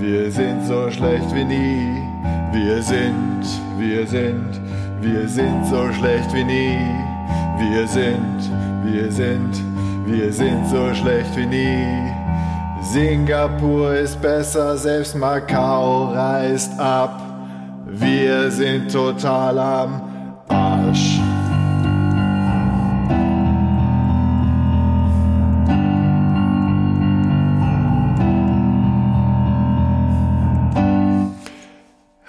Wir sind so schlecht wie nie. Wir sind, wir sind, wir sind so schlecht wie nie. Wir sind, wir sind, wir sind so schlecht wie nie. Singapur ist besser, selbst Macau reißt ab. Wir sind total am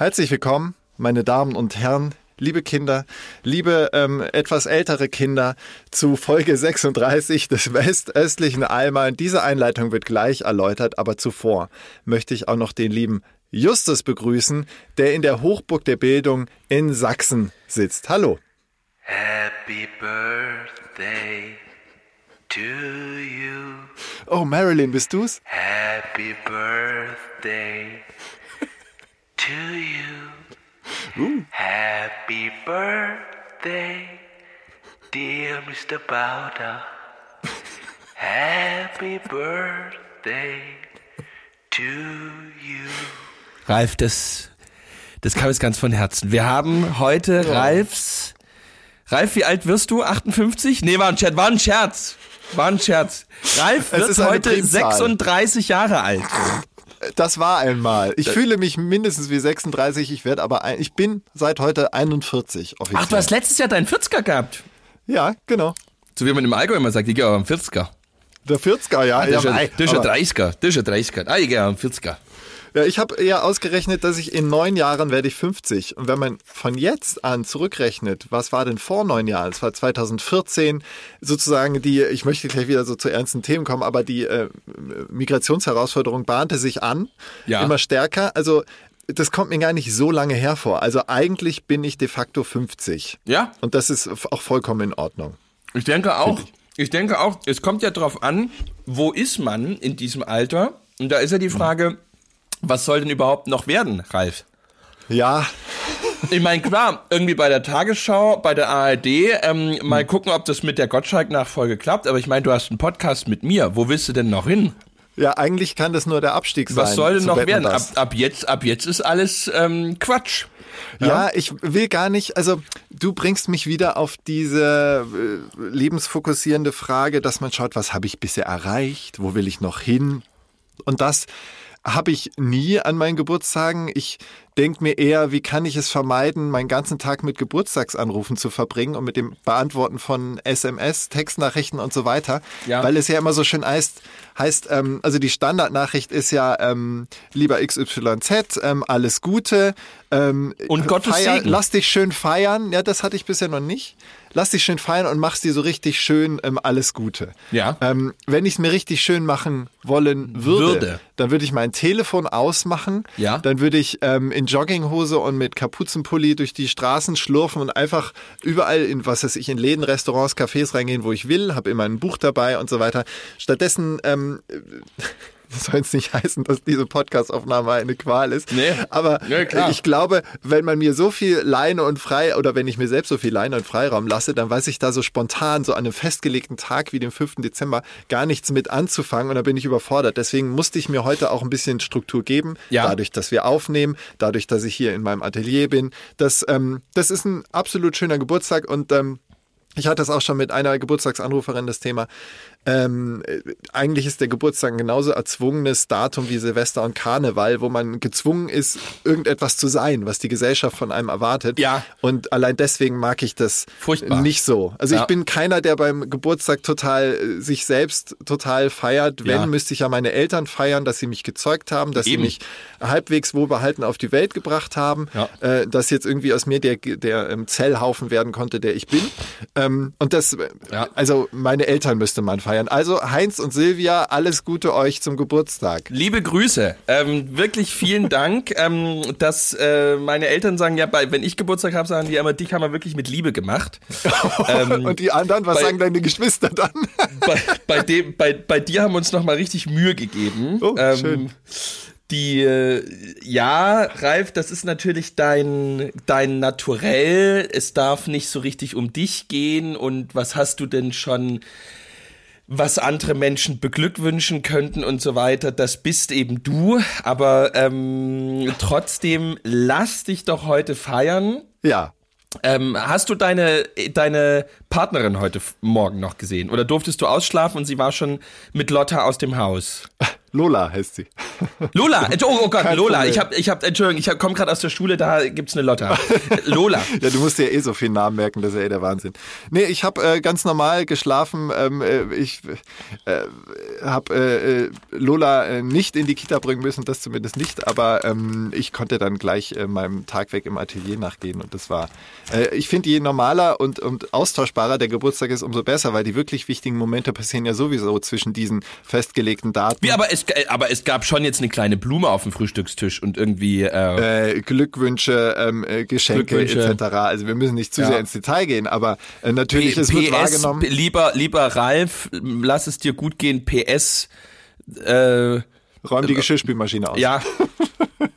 Herzlich willkommen, meine Damen und Herren, liebe Kinder, liebe ähm, etwas ältere Kinder, zu Folge 36 des westöstlichen Alman. Diese Einleitung wird gleich erläutert, aber zuvor möchte ich auch noch den lieben Justus begrüßen, der in der Hochburg der Bildung in Sachsen sitzt. Hallo. Happy birthday to you. Oh, Marilyn, bist du's? Happy birthday to you. Happy birthday, dear Mr. Bowder. Happy birthday to you. Ralf, das, das kam jetzt ganz von Herzen. Wir haben heute Ralfs. Ralf, wie alt wirst du? 58? Nee, war ein Scherz. War ein Scherz. War ein Scherz. Ralf wird heute Primzahl. 36 Jahre alt. Das war einmal. Ich fühle mich mindestens wie 36, ich werde aber ein, ich bin seit heute 41 offiziell. Ach, du hast letztes Jahr deinen 40er gehabt. Ja, genau. So wie man im Allgäu immer sagt, ich gehe aber am 40er. Der 40er, ja. Das ist ja, ist ein aber- 30er. Das ist ein 30er. Ah, ich gehe am 40er. Ja ich habe eher ausgerechnet, dass ich in neun Jahren werde ich 50. Und wenn man von jetzt an zurückrechnet, was war denn vor neun Jahren? Es war 2014 sozusagen die, ich möchte gleich wieder so zu ernsten Themen kommen, aber die äh, Migrationsherausforderung bahnte sich an, Ja. immer stärker. Also das kommt mir gar nicht so lange her Also eigentlich bin ich de facto 50. Ja, Und das ist auch vollkommen in Ordnung. ich denke auch. Ich denke auch, es kommt ja drauf an, wo ist man in diesem Alter? Und da ist ja die Frage, was soll denn überhaupt noch werden, Ralf? Ja, Ich meine, klar, irgendwie bei der Tagesschau, bei der ARD, ähm, mal gucken, ob das mit der Gottschalk-Nachfolge klappt. Aber ich meine, du hast einen Podcast mit mir. Wo willst du denn noch hin? ja, eigentlich kann das nur der Abstieg sein. Was soll denn noch werden? Ab, ab jetzt, ab jetzt ist alles ähm, Quatsch. Ja. ich will gar nicht, also du bringst mich wieder auf diese äh, lebensfokussierende Frage, dass man schaut, was habe ich bisher erreicht, wo will ich noch hin? Und das habe ich nie an meinen Geburtstagen. Ich denke mir eher, wie kann ich es vermeiden, meinen ganzen Tag mit Geburtstagsanrufen zu verbringen und mit dem Beantworten von SMS, Textnachrichten und so weiter. Ja. Weil es ja immer so schön heißt, heißt ähm, also die Standardnachricht ist ja, ähm, lieber XYZ, ähm, alles Gute. Ähm, Und Gottes feier, Segen. Lass dich schön feiern. Ja, das hatte ich bisher noch nicht. Lass dich schön feiern und mach's dir so richtig schön ähm, alles Gute. Ja. Ähm, wenn ich es mir richtig schön machen wollen würde, Würde. dann würde ich mein Telefon ausmachen. Ja. Dann würde ich ähm, in Jogginghose und mit Kapuzenpulli durch die Straßen schlurfen und einfach überall in, was weiß ich, in Läden, Restaurants, Cafés reingehen, wo ich will, habe immer ein Buch dabei und so weiter. Stattdessen ähm, soll es nicht heißen, dass diese Podcastaufnahme eine Qual ist. Nee. Aber Nee, ich glaube, wenn man mir so viel Leine und frei oder wenn ich mir selbst so viel Leine und Freiraum lasse, dann weiß ich da so spontan, so an einem festgelegten Tag wie dem 5. Dezember, gar nichts mit anzufangen und da bin ich überfordert. Deswegen musste ich mir heute auch ein bisschen Struktur geben, Ja. dadurch, dass wir aufnehmen, dadurch, dass ich hier in meinem Atelier bin. Das, ähm, das ist ein absolut schöner Geburtstag und ähm, ich hatte es auch schon mit einer Geburtstagsanruferin das Thema. Ähm, äh, eigentlich ist der Geburtstag ein genauso erzwungenes Datum wie Silvester und Karneval, wo man gezwungen ist, irgendetwas zu sein, was die Gesellschaft von einem erwartet. Ja. Und allein deswegen mag ich das Furchtbar. nicht so. Also Ja. ich bin keiner, der beim Geburtstag total äh, sich selbst total feiert. Wenn, Ja. müsste ich ja meine Eltern feiern, dass sie mich gezeugt haben, dass Eben. sie mich halbwegs wohlbehalten auf die Welt gebracht haben, Ja. äh, dass jetzt irgendwie aus mir der, der ähm, Zellhaufen werden konnte, der ich bin. Ähm, und das, äh, also meine Eltern müsste man feiern. Also Heinz und Silvia, alles Gute euch zum Geburtstag. Liebe Grüße. Ähm, wirklich vielen Dank, ähm, dass äh, meine Eltern sagen, ja, bei, wenn ich Geburtstag habe, sagen die immer, dich haben wir wirklich mit Liebe gemacht. Ähm, und die anderen, was bei- sagen deine Geschwister dann? bei, bei, dem, bei, bei dir haben wir uns nochmal richtig Mühe gegeben. Oh, schön. Die, äh, ja, Ralf, das ist natürlich dein, dein Naturell. Es darf nicht so richtig um dich gehen. Und was hast du denn schon, was andere Menschen beglückwünschen könnten und so weiter? Das bist eben du. Aber ähm, trotzdem, lass dich doch heute feiern. ja. Ähm, hast du deine, deine Partnerin heute Morgen noch gesehen? Oder durftest du ausschlafen und sie war schon mit Lotta aus dem Haus? Lola heißt sie. Lola, oh, oh Gott, Kein Lola, Problem. ich hab, ich hab, Entschuldigung, ich komme gerade aus der Schule, da gibt's eine Lotta. Lola. Ja, du musst dir eh so viele Namen merken, das ist ja eh der Wahnsinn. Nee, ich habe äh, ganz normal geschlafen. Ähm, äh, ich äh, habe äh, äh, Lola äh, nicht in die Kita bringen müssen, das zumindest nicht, aber ähm, ich konnte dann gleich meinem Tag weg im Atelier nachgehen und das war, ich finde, je normaler und, und austauschbarer der Geburtstag ist, umso besser, weil die wirklich wichtigen Momente passieren ja sowieso zwischen diesen festgelegten Daten. Wie, aber es, äh, aber es gab schon jetzt eine kleine Blume auf dem Frühstückstisch und irgendwie, äh, äh, Glückwünsche, ähm, äh, Geschenke Glückwünsche. etc. Also wir müssen nicht zu Ja. sehr ins Detail gehen, aber äh, natürlich, es wird PS, wahrgenommen. lieber, lieber Ralf, lass es dir gut gehen, PS, äh, Räum die Geschirrspülmaschine aus. Ja.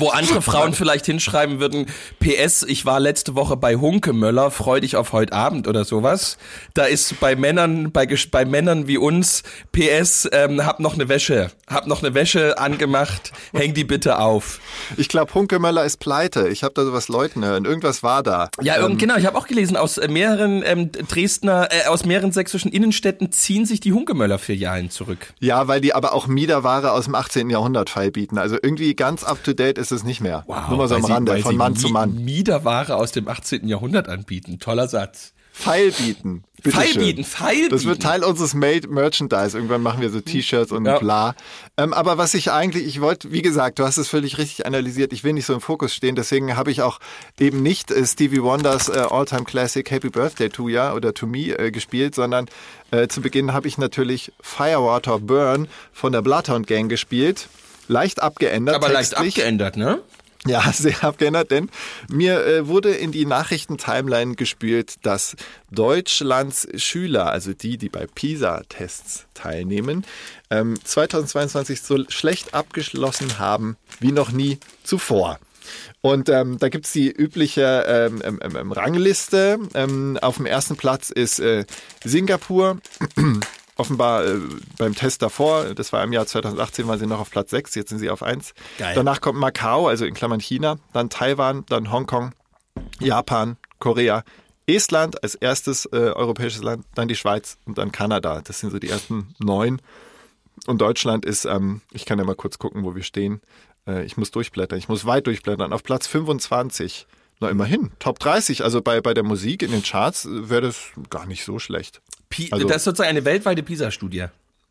Wo andere Frauen vielleicht hinschreiben würden, PS, ich war letzte Woche bei Hunkemöller, freu dich auf heute Abend oder sowas. Da ist bei Männern, bei, bei Männern wie uns, PS, ähm, hab noch eine Wäsche, hab noch eine Wäsche angemacht, häng die bitte auf. Ich glaube, Hunkemöller ist pleite. Ich habe da sowas Leuten hören. Irgendwas war da. Ja, ähm, genau, ich habe auch gelesen, aus äh, mehreren ähm, Dresdner, äh, aus mehreren sächsischen Innenstädten ziehen sich die Hunkemöller-Filialen zurück. ja, weil die aber auch Miederware aus dem 18. Jahrhundert feilbieten. Also irgendwie ganz up to date ist es nicht mehr. Nur mal so am Rande, von Mann zu Mann. Miederware aus dem 18. Jahrhundert anbieten. Toller Satz. Feilbieten. Bitte Feilbieten, schön. Feilbieten. Das wird Teil unseres Made Merchandise. Irgendwann machen wir so T-Shirts und Ja. bla. Ähm, aber was ich eigentlich, ich wollte, wie gesagt, du hast es völlig richtig analysiert. Ich will nicht so im Fokus stehen. Deswegen habe ich auch eben nicht äh, Stevie Wonders äh, All-Time Classic Happy Birthday to Ya oder To Me äh, gespielt, sondern äh, zu Beginn habe ich natürlich Firewater Burn von der Bloodhound Gang gespielt. Leicht abgeändert. Aber leicht textlich. abgeändert, ne? Ja, sehr abgeändert, denn mir äh, wurde in die Nachrichten-Timeline gespült, dass Deutschlands Schüler, also die, die bei PISA-Tests teilnehmen, ähm, 2022 so schlecht abgeschlossen haben wie noch nie zuvor. Und ähm, da gibt's die übliche ähm, ähm, ähm, Rangliste. Ähm, auf dem ersten Platz ist äh, Singapur. Offenbar äh, beim Test davor, das war im Jahr 2018, waren sie noch auf Platz 6, jetzt sind sie auf 1. Geil. Danach kommt Macau, also in Klammern China, dann Taiwan, dann Hongkong, Japan, Korea, Estland als erstes äh, europäisches Land, dann die Schweiz und dann Kanada. Das sind so die ersten neun. Und Deutschland ist, ähm, ich kann ja mal kurz gucken, wo wir stehen. Äh, ich muss durchblättern, ich muss weit durchblättern. Auf Platz 25. Na immerhin, Top 30. Also bei, bei der Musik in den Charts äh, wäre das gar nicht so schlecht. Pi Also- das ist sozusagen eine weltweite PISA-Studie.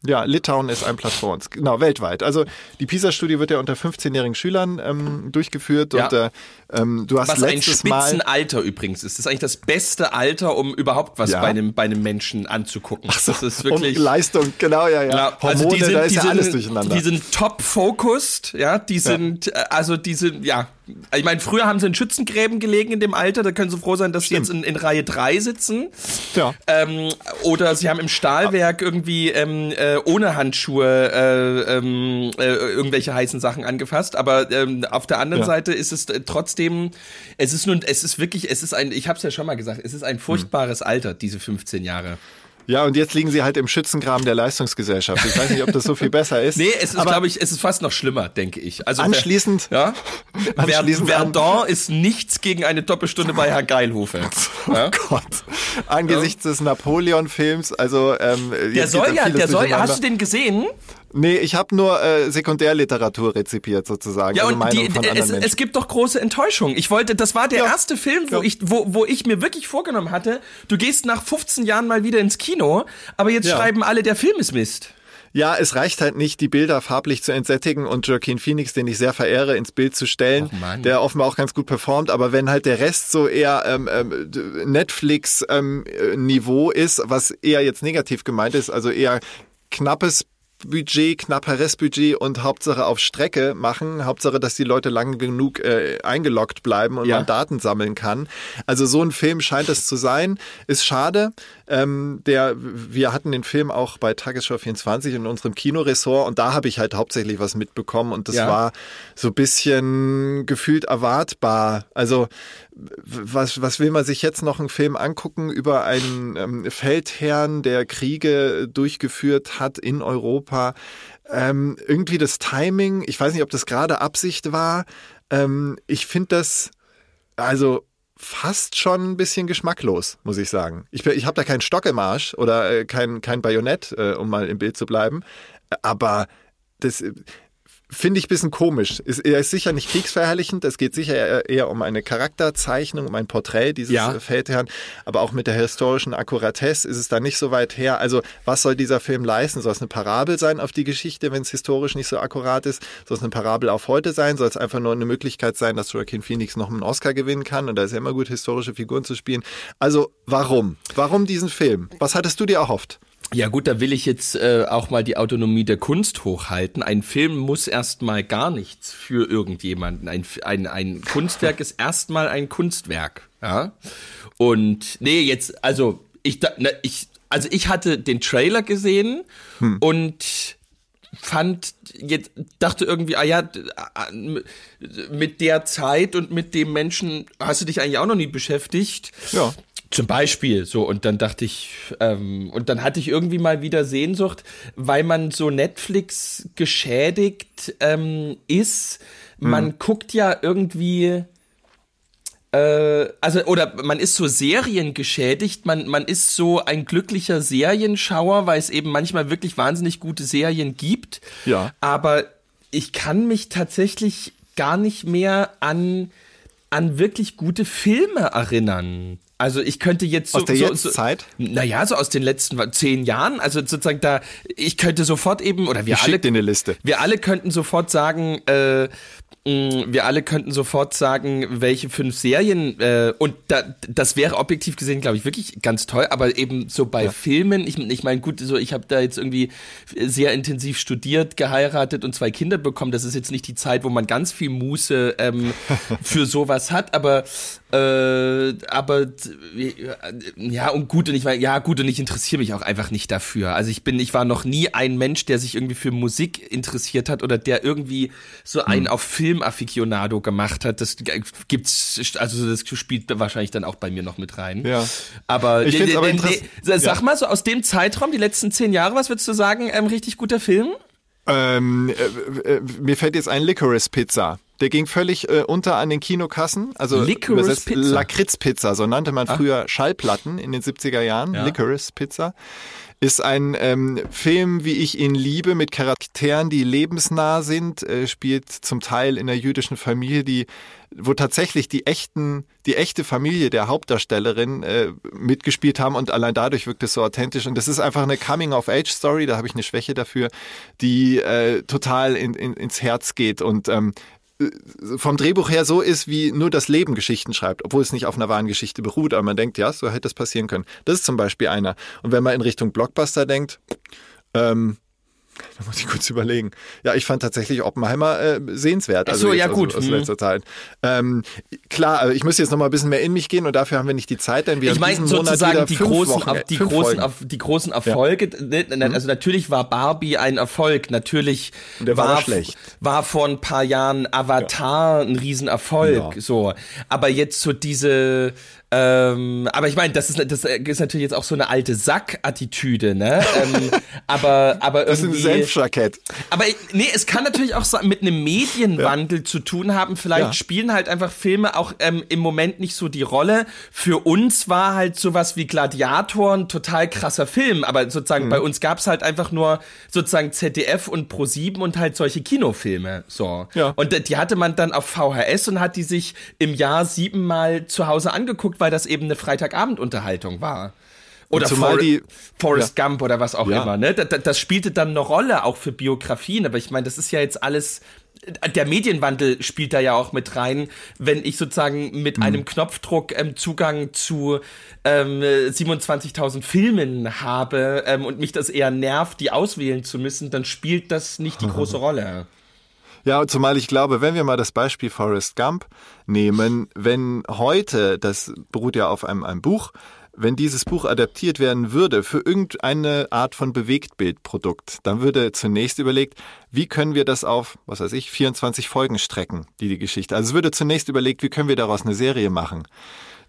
Ja, Litauen ist ein Platz vor uns. Genau, weltweit. Also die PISA-Studie wird ja unter 15-jährigen Schülern ähm, durchgeführt Ja. und äh, ähm, du hast Was ein letztes Mal Spitzenalter übrigens ist. Das ist eigentlich das beste Alter, um überhaupt was Ja. bei, einem, bei einem Menschen anzugucken. das ist wirklich. um Leistung, genau, ja, ja. Ja, Hormone, also die sind, da ist die ja sind, alles durcheinander. Die sind top focused, ja, die sind, äh, also die sind, ja. Ich meine, früher haben sie in Schützengräben gelegen in dem Alter, da können sie froh sein, dass sie jetzt in, in Reihe 3 sitzen. ja. Ähm, oder sie haben im Stahlwerk irgendwie ähm, äh, ohne Handschuhe äh, ähm, äh, irgendwelche heißen Sachen angefasst. Aber ähm, auf der anderen Ja. Seite ist es äh, trotzdem, es ist nun, es ist wirklich, es ist ein, ich habe es ja schon mal gesagt, es ist ein furchtbares Alter, diese 15 Jahre. Ja, und jetzt liegen sie halt im Schützengraben der Leistungsgesellschaft. Ich weiß nicht, ob das so viel besser ist. Nee, es ist, glaube ich, es ist fast noch schlimmer, denke ich. Also Anschließend- ja, anschließend an- Verdun ist nichts gegen eine Doppelstunde bei Herrn Geilhofe. Ja? Gott. Angesichts des Napoleon-Films, also ähm, Der soll ja, der soll, hast du den gesehen? Nee, ich habe nur äh, Sekundärliteratur rezipiert sozusagen. Ja, also und die, es, es gibt doch große Enttäuschung. Ich wollte, das war der Ja. erste Film, wo Ja. ich, wo, wo ich mir wirklich vorgenommen hatte, du gehst nach 15 Jahren mal wieder ins Kino, aber jetzt Ja. schreiben alle, der Film ist Mist. Ja, es reicht halt nicht, die Bilder farblich zu entsättigen und Joaquin Phoenix, den ich sehr verehre, ins Bild zu stellen, Mann. der offenbar auch ganz gut performt. Aber wenn halt der Rest so eher ähm, ähm, Netflix-Niveau ist, was eher jetzt negativ gemeint ist, also eher knappes Budget, knapper Restbudget und Hauptsache auf Strecke machen. Hauptsache, dass die Leute lange genug äh, eingeloggt bleiben und Ja. man Daten sammeln kann. Also so ein Film scheint es zu sein. Ist schade. Ähm, der, wir hatten den Film auch bei Tagesschau 24 in unserem Kinoressort und da habe ich halt hauptsächlich was mitbekommen und das Ja. war so ein bisschen gefühlt erwartbar. Also was, was will man sich jetzt noch einen Film angucken über einen ähm, Feldherrn, der Kriege durchgeführt hat in Europa? Ähm, irgendwie das Timing, ich weiß nicht, ob das gerade Absicht war. Ähm, ich finde das, also fast schon ein bisschen geschmacklos, muss ich sagen. Ich, ich habe da keinen Stock im Arsch oder äh, kein, kein Bajonett, äh, um mal im Bild zu bleiben. Aber das äh, finde ich ein bisschen komisch. Ist, er ist sicher nicht kriegsverherrlichend. Es geht sicher eher, eher um eine Charakterzeichnung, um ein Porträt dieses Ja. Feldherrn. Aber auch mit der historischen Akkuratesse ist es da nicht so weit her. Also was soll dieser Film leisten? Soll es eine Parabel sein auf die Geschichte, wenn es historisch nicht so akkurat ist? Soll es eine Parabel auf heute sein? Soll es einfach nur eine Möglichkeit sein, dass Joaquin Phoenix noch einen Oscar gewinnen kann? Und da ist ja immer gut, historische Figuren zu spielen. Also warum? Warum diesen Film? Was hattest du dir erhofft? Ja gut, da will ich jetzt äh, auch mal die Autonomie der Kunst hochhalten. Ein Film muss erstmal gar nichts für irgendjemanden. Ein, ein, ein Kunstwerk ist erstmal ein Kunstwerk. Ja. Und nee, jetzt, also ich, ne, ich, also ich hatte den Trailer gesehen und fand jetzt dachte irgendwie ah ja mit der Zeit und mit dem Menschen hast du dich eigentlich auch noch nie beschäftigt Ja. Zum Beispiel so und dann dachte ich ähm, und dann hatte ich irgendwie mal wieder Sehnsucht, weil man so Netflix geschädigt ähm, ist. Man guckt ja irgendwie äh, also oder man ist so Serien geschädigt, man man ist so ein glücklicher Serienschauer, weil es eben manchmal wirklich wahnsinnig gute Serien gibt. Ja. Aber ich kann mich tatsächlich gar nicht mehr an an wirklich gute Filme erinnern. Also ich könnte jetzt so, Aus der so? So, naja, so aus den letzten zehn Jahren. Also sozusagen da, ich könnte sofort eben, oder wir Ich alle, dir eine Liste. wir alle könnten sofort sagen, äh, mh, wir alle könnten sofort sagen, welche fünf Serien äh, und da, das wäre objektiv gesehen, glaube ich, wirklich ganz toll. Aber eben so bei Filmen, ich, ich meine, gut, so ich habe da jetzt irgendwie sehr intensiv studiert, geheiratet und zwei Kinder bekommen. Das ist jetzt nicht die Zeit, wo man ganz viel Muße ähm, für sowas hat, aber äh, aber ja und gut und ich war ja gut und ich interessiere mich auch einfach nicht dafür. Also ich bin, ich war noch nie ein Mensch, der sich irgendwie für Musik interessiert hat oder der irgendwie so Hm. einen auf Film Aficionado gemacht hat. Das gibt's, also das spielt wahrscheinlich dann auch bei mir noch mit rein. Ja. Aber, Ich find's aber nee, interess- nee, sag Ja. mal so aus dem Zeitraum, die letzten zehn Jahre, was würdest du sagen, ähm, richtig guter Film? Ähm, äh, äh, mir fällt jetzt ein Licorice Pizza. Der ging völlig äh, unter an den Kinokassen. Also Licorice Pizza? Ah. Lakritz-Pizza, so nannte man früher Schallplatten in den 70er Jahren. Ja. Licorice Pizza. Ist ein ähm, Film, wie ich ihn liebe, mit Charakteren, die lebensnah sind, äh, spielt zum Teil in einer jüdischen Familie, die, wo tatsächlich die echten, die echte Familie der Hauptdarstellerin äh, mitgespielt haben und allein dadurch wirkt es so authentisch. Und das ist einfach eine Coming-of-Age-Story, da habe ich eine Schwäche dafür, die äh, total in, in, ins Herz geht und ähm, vom Drehbuch her so ist, wie nur das Leben Geschichten schreibt, obwohl es nicht auf einer wahren Geschichte beruht, aber man denkt, ja, so hätte das passieren können. Das ist zum Beispiel einer. Und wenn man in Richtung Blockbuster denkt, ähm, da muss ich kurz überlegen. Ja, ich fand tatsächlich Oppenheimer äh, sehenswert. Ach Also so, jetzt ja, aus- gut. Aus, Hm. letzter Zeit. Ähm, klar, also ich muss jetzt noch mal ein bisschen mehr in mich gehen und dafür haben wir nicht die Zeit, denn wir ich haben meine diesen Monat sozusagen wieder die fünf großen, Wochen, die großen, die großen Erfolge. Ne, ne, Also natürlich war Barbie ein Erfolg. Natürlich Und der war war schlecht. war vor ein paar Jahren Avatar ein Riesenerfolg. Ja. So, aber jetzt so diese ähm, aber ich meine, das ist, das ist natürlich jetzt auch so eine alte Sack-Attitüde, ne? ähm, aber, aber Das ist ein irgendwie. Senfjackett. Aber ich- nee, es kann natürlich auch so mit einem Medienwandel zu tun haben. Vielleicht Ja. spielen halt einfach Filme auch ähm, im Moment nicht so die Rolle. Für uns war halt sowas wie Gladiator ein total krasser Film, aber sozusagen Mhm. bei uns gab's halt einfach nur sozusagen ZDF und Pro7 und halt solche Kinofilme. So. Ja. Und die hatte man dann auf VHS und hat die sich im Jahr siebenmal zu Hause angeguckt, weil das eben eine Freitagabendunterhaltung war. Oder zumal For die- Forrest Gump oder was auch Ja. immer. Ne? Das, das spielte dann eine Rolle, auch für Biografien. Aber ich meine, das ist ja jetzt alles. Der Medienwandel spielt da ja auch mit rein, wenn ich sozusagen mit einem Knopfdruck ähm, Zugang zu ähm, 27.000 Filmen habe ähm, und mich das eher nervt, die auswählen zu müssen, dann spielt das nicht die große Rolle. Ja, zumal ich glaube, wenn wir mal das Beispiel Forrest Gump nehmen, wenn heute, das beruht ja auf einem, einem Buch, wenn dieses Buch adaptiert werden würde für irgendeine Art von Bewegtbildprodukt, dann würde zunächst überlegt, wie können wir das auf, was weiß ich, 24 Folgen strecken, die die Geschichte. Also es würde zunächst überlegt, wie können wir daraus eine Serie machen.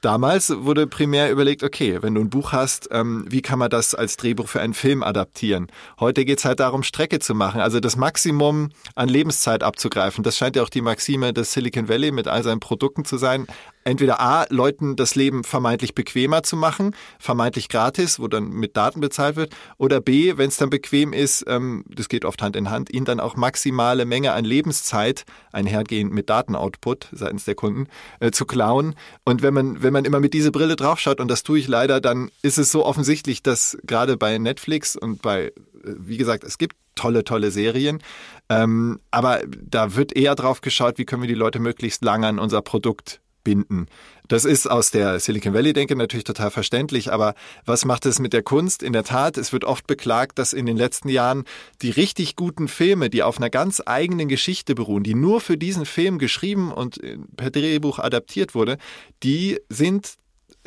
Damals wurde primär überlegt, okay, wenn du ein Buch hast, ähm, wie kann man das als Drehbuch für einen Film adaptieren? Heute geht's halt darum, Strecke zu machen, also das Maximum an Lebenszeit abzugreifen. Das scheint ja auch die Maxime des Silicon Valley mit all seinen Produkten zu sein. Entweder A, Leuten das Leben vermeintlich bequemer zu machen, vermeintlich gratis, wo dann mit Daten bezahlt wird, oder B, wenn es dann bequem ist, ähm, das geht oft Hand in Hand, ihnen dann auch maximale Menge an Lebenszeit, einhergehend mit Datenoutput seitens der Kunden, äh, zu klauen. Und wenn man, wenn man immer mit dieser Brille draufschaut, und das tue ich leider, dann ist es so offensichtlich, dass gerade bei Netflix und bei, äh, wie gesagt, es gibt tolle, tolle Serien, ähm, aber da wird eher drauf geschaut, wie können wir die Leute möglichst lange an unser Produkt binden. Das ist aus der Silicon Valley-Denke natürlich total verständlich, aber was macht es mit der Kunst? In der Tat, es wird oft beklagt, dass in den letzten Jahren die richtig guten Filme, die auf einer ganz eigenen Geschichte beruhen, die nur für diesen Film geschrieben und äh, per Drehbuch adaptiert wurde, die sind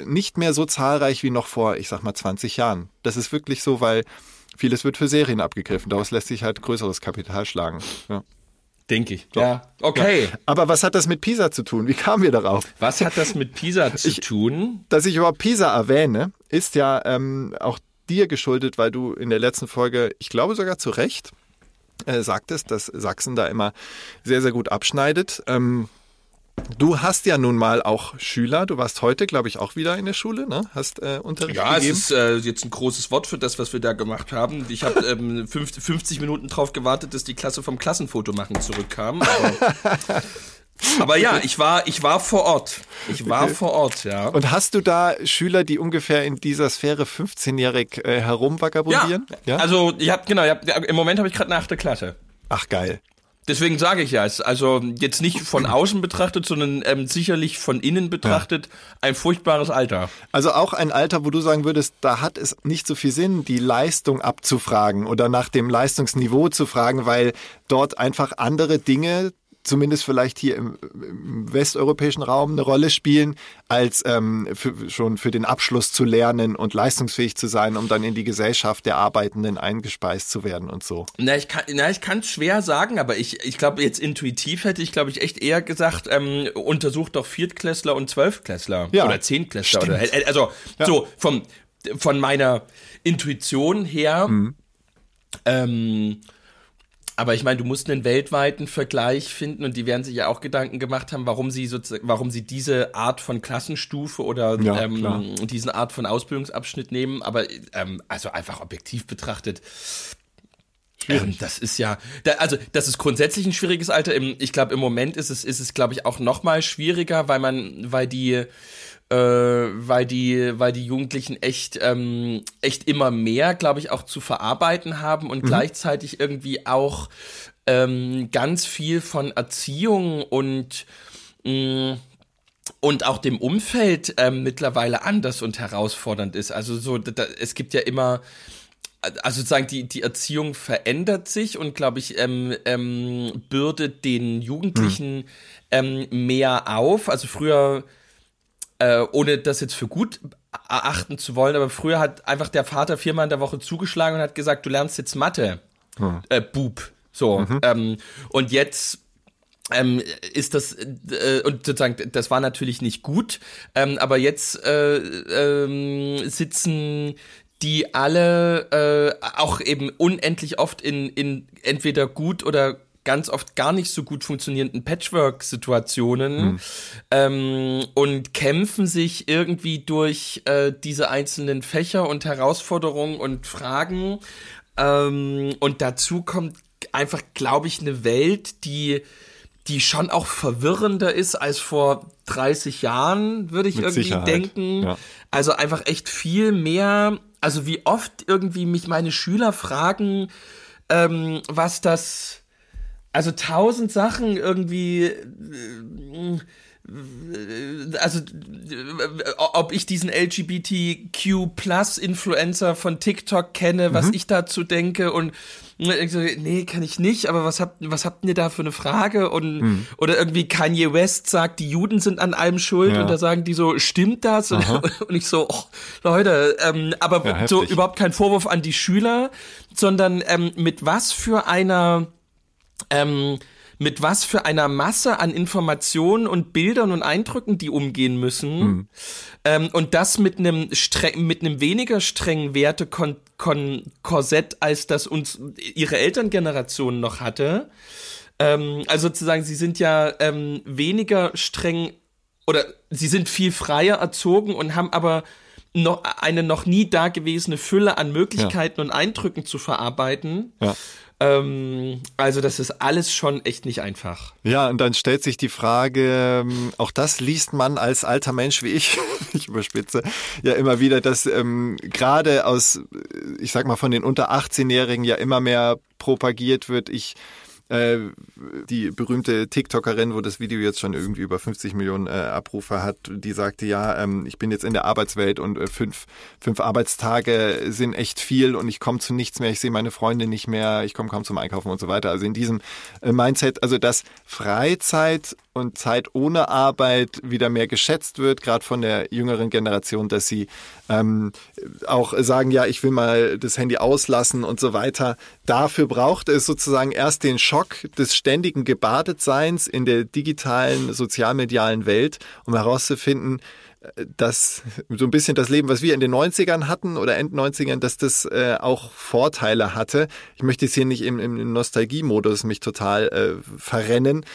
nicht mehr so zahlreich wie noch vor, ich sag mal, 20 Jahren. Das ist wirklich so, weil vieles wird für Serien abgegriffen. Daraus lässt sich halt größeres Kapital schlagen. Ja. Denke ich. Ja. Okay. Aber was hat das mit Pisa zu tun? Wie kamen wir darauf? Was hat das mit Pisa zu tun? Dass ich überhaupt Pisa erwähne, ist ja ähm, auch dir geschuldet, weil du in der letzten Folge, ich glaube sogar zu Recht, äh, sagtest, dass Sachsen da immer sehr, sehr gut abschneidet. Ähm, du hast ja nun mal auch Schüler. Du warst heute, glaube ich, auch wieder in der Schule, ne? Hast äh, Unterricht Ja, es gegeben. ist äh, jetzt ein großes Wort für das, was wir da gemacht haben. Ich habe ähm, 50, 50 Minuten drauf gewartet, dass die Klasse vom Klassenfoto machen zurückkam. Aber, aber ja, ich war, ich war vor Ort. Ich war vor Ort, ja. Und hast du da Schüler, die ungefähr in dieser Sphäre 15-jährig äh, ja, herumvagabundieren? also ich habe genau, ich hab, im Moment habe ich gerade eine achte Klasse. Ach geil. Deswegen sage ich ja, es also jetzt nicht von außen betrachtet, sondern ähm, sicherlich von innen betrachtet ein furchtbares Alter. Also auch ein Alter, wo du sagen würdest, da hat es nicht so viel Sinn, die Leistung abzufragen oder nach dem Leistungsniveau zu fragen, weil dort einfach andere Dinge zumindest vielleicht hier im, im westeuropäischen Raum eine Rolle spielen, als ähm, für, schon für den Abschluss zu lernen und leistungsfähig zu sein, um dann in die Gesellschaft der Arbeitenden eingespeist zu werden und so. Na, ich kann, na, ich kann es schwer sagen, aber ich, ich glaube, jetzt intuitiv hätte ich, glaube ich, echt eher gesagt, ähm, untersucht doch Viertklässler und Zwölfklässler Ja. oder Zehntklässler. Oder, also so vom, von meiner Intuition her. Ähm, aber ich meine, du musst einen weltweiten Vergleich finden und die werden sich ja auch Gedanken gemacht haben, warum sie sozusagen, warum sie diese Art von Klassenstufe oder Ja, ähm, diesen Art von Ausbildungsabschnitt nehmen. Aber ähm, also einfach objektiv betrachtet, ähm, das ist ja, da, also das ist grundsätzlich ein schwieriges Alter. Im, ich glaube, im Moment ist es, ist es, glaube ich, auch noch mal schwieriger, weil man, weil die, äh, weil die, weil die Jugendlichen echt, ähm, echt immer mehr, glaube ich, auch zu verarbeiten haben und gleichzeitig irgendwie auch ähm, ganz viel von Erziehung und mh, und auch dem Umfeld ähm, mittlerweile anders und herausfordernd ist. Also so, da, es gibt ja immer, also sozusagen die, die Erziehung verändert sich und glaube ich ähm, ähm, bürdet den Jugendlichen ähm, mehr auf. Also früher, äh, ohne das jetzt für gut erachten zu wollen, aber früher hat einfach der Vater viermal in der Woche zugeschlagen und hat gesagt, du lernst jetzt Mathe, äh, Bub. So. Ähm, und jetzt ähm, ist das äh, und sozusagen das war natürlich nicht gut, ähm, aber jetzt äh, ähm, sitzen die alle äh, auch eben unendlich oft in in entweder gut oder ganz oft gar nicht so gut funktionierenden Patchwork-Situationen ähm, und kämpfen sich irgendwie durch äh, diese einzelnen Fächer und Herausforderungen und Fragen. Ähm, und dazu kommt einfach, glaube ich, eine Welt, die die schon auch verwirrender ist als vor 30 Jahren, würde ich Mit irgendwie Sicherheit, denken. ja. Also einfach echt viel mehr, also wie oft irgendwie mich meine Schüler fragen, ähm, was das, also tausend Sachen irgendwie, äh, also äh, ob ich diesen LGBTQ Plus Influencer von TikTok kenne, was ich dazu denke und so, nee, kann ich nicht, aber was habt, was habt ihr da für eine Frage? Und, oder irgendwie Kanye West sagt, die Juden sind an allem schuld Ja. und da sagen die so, stimmt das? Und, und ich so, oh, Leute, ähm, aber Ja, so überhaupt kein Vorwurf an die Schüler, sondern ähm, mit was für einer, ähm, mit was für einer Masse an Informationen und Bildern und Eindrücken die umgehen müssen Hm. ähm, und das mit einem streng, mit einem weniger strengen Werte kon, kon, Korsett als das uns ihre Elterngeneration noch hatte. Ähm, also sozusagen, sie sind ja ähm, weniger streng oder sie sind viel freier erzogen und haben aber noch eine noch nie dagewesene Fülle an Möglichkeiten und Eindrücken zu verarbeiten. Ja. Ähm, also das ist alles schon echt nicht einfach. Ja, und dann stellt sich die Frage, ähm, auch das liest man als alter Mensch wie ich, ich überspitze, ja immer wieder, dass ähm, gerade aus, äh, ich sag mal, von den unter 18-Jährigen ja immer mehr propagiert wird, ich äh, die berühmte TikTokerin, wo das Video jetzt schon irgendwie über 50 Millionen äh, Abrufe hat, die sagte, ja, ähm, ich bin jetzt in der Arbeitswelt und äh, fünf, fünf Arbeitstage sind echt viel und ich komme zu nichts mehr, ich sehe meine Freunde nicht mehr, ich komme kaum zum Einkaufen und so weiter. Also in diesem äh, Mindset, also dass Freizeit und Zeit ohne Arbeit wieder mehr geschätzt wird, gerade von der jüngeren Generation, dass sie ähm, auch sagen, ja, ich will mal das Handy auslassen und so weiter. Dafür braucht es sozusagen erst den Schock des ständigen Gebadetseins in der digitalen, sozialmedialen Welt, um herauszufinden, äh, dass so ein bisschen das Leben, was wir in den 90ern hatten oder End 90ern, dass das äh, auch Vorteile hatte. Ich möchte jetzt hier nicht im, im Nostalgiemodus mich total äh, verrennen,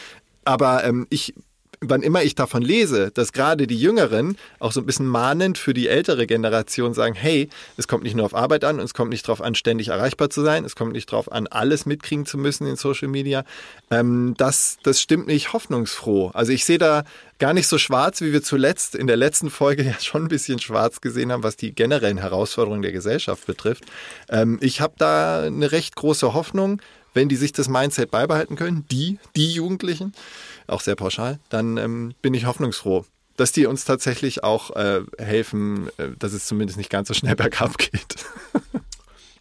aber ähm, ich wann immer ich davon lese, dass gerade die Jüngeren auch so ein bisschen mahnend für die ältere Generation sagen, hey, es kommt nicht nur auf Arbeit an es kommt nicht darauf an, ständig erreichbar zu sein, es kommt nicht darauf an, alles mitkriegen zu müssen in Social Media, ähm, das, das stimmt mich hoffnungsfroh. Also ich sehe da gar nicht so schwarz, wie wir zuletzt in der letzten Folge ja schon ein bisschen schwarz gesehen haben, was die generellen Herausforderungen der Gesellschaft betrifft. Ähm, ich habe da eine recht große Hoffnung, wenn die sich das Mindset beibehalten können, die, die Jugendlichen, auch sehr pauschal, dann ähm, bin ich hoffnungsfroh, dass die uns tatsächlich auch äh, helfen, äh, dass es zumindest nicht ganz so schnell bergab geht.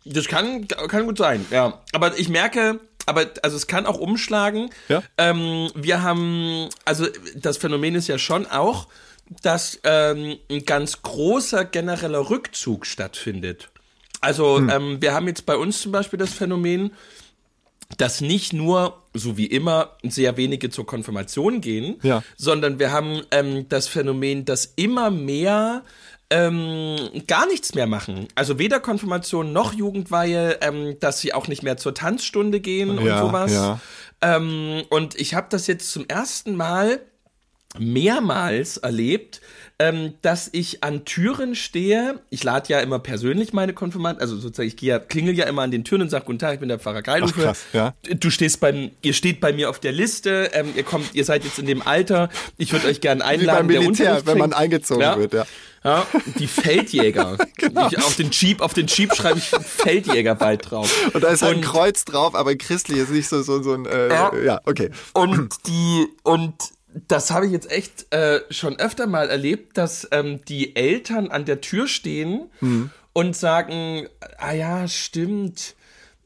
Das kann, kann gut sein, ja. Aber ich merke, aber also es kann auch umschlagen. Ja. Ähm, wir haben, also das Phänomen ist ja schon auch, dass ähm, ein ganz großer genereller Rückzug stattfindet. Also Hm. ähm, wir haben jetzt bei uns zum Beispiel das Phänomen, dass nicht nur, so wie immer, sehr wenige zur Konfirmation gehen, Ja. sondern wir haben ähm, das Phänomen, dass immer mehr ähm, gar nichts mehr machen. Also weder Konfirmation noch Jugendweihe, ähm, dass sie auch nicht mehr zur Tanzstunde gehen Ja, und sowas. ja. Ähm, und ich habe das jetzt zum ersten Mal mehrmals erlebt, ähm, dass ich an Türen stehe. Ich lade ja immer persönlich meine Konfirmanden, also sozusagen, ich gehe ja, klingel ja immer an den Türen und sage, guten Tag, ich bin der Pfarrer Geilufe. Ach, krass, ja. Du stehst beim, ihr steht bei mir auf der Liste, ähm, ihr kommt, ihr seid jetzt in dem Alter, ich würde euch gerne Wie einladen. beim der Militär, wenn man eingezogen Ja. wird, ja. Ja, die Feldjäger. Genau. ich, auf den Jeep, auf den Jeep schreibe ich Feldjäger bald drauf. Und da ist halt ein Und- Kreuz drauf, aber christlich ist nicht so, so, so ein, äh, Ja. ja. okay. Und die, und das habe ich jetzt echt äh, schon öfter mal erlebt, dass ähm, die Eltern an der Tür stehen und sagen, ah ja, stimmt.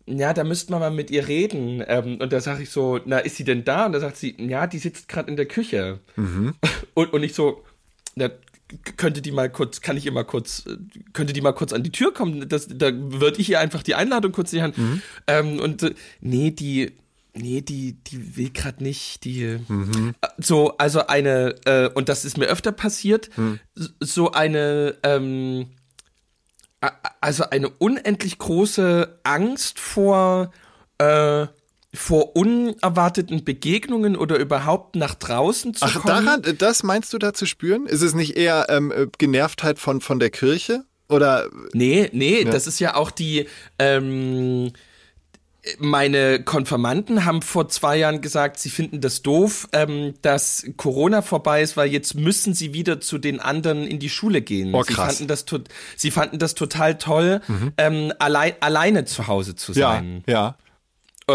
Ja, da müsste man mal mit ihr reden. Ähm, und da sage ich so, na, ist sie denn da? Und da sagt sie, ja, die sitzt gerade in der Küche. Und, und ich so, na, könnte die mal kurz, kann ich ihr mal kurz, könnte die mal kurz an die Tür kommen? Das, da würde ich ihr einfach die Einladung kurz in die Hand. Ähm, und äh, nee, die, nee, die, die will gerade nicht, die, äh, so, also eine, äh, und das ist mir öfter passiert, s- so eine, ähm, also eine unendlich große Angst vor, äh, vor unerwarteten Begegnungen oder überhaupt nach draußen zu Ach, kommen. daran, das meinst du da zu spüren? Ist es nicht eher ähm, äh, Genervtheit von, von der Kirche? Oder Nee, nee, das ist ja auch die, ähm, meine Konfirmanden haben vor zwei Jahren gesagt, sie finden das doof, ähm, dass Corona vorbei ist, weil jetzt müssen sie wieder zu den anderen in die Schule gehen. Oh, sie, krass. fanden das, sie fanden das total toll, ähm, allein, alleine zu Hause zu Ja, sein. ja. Äh,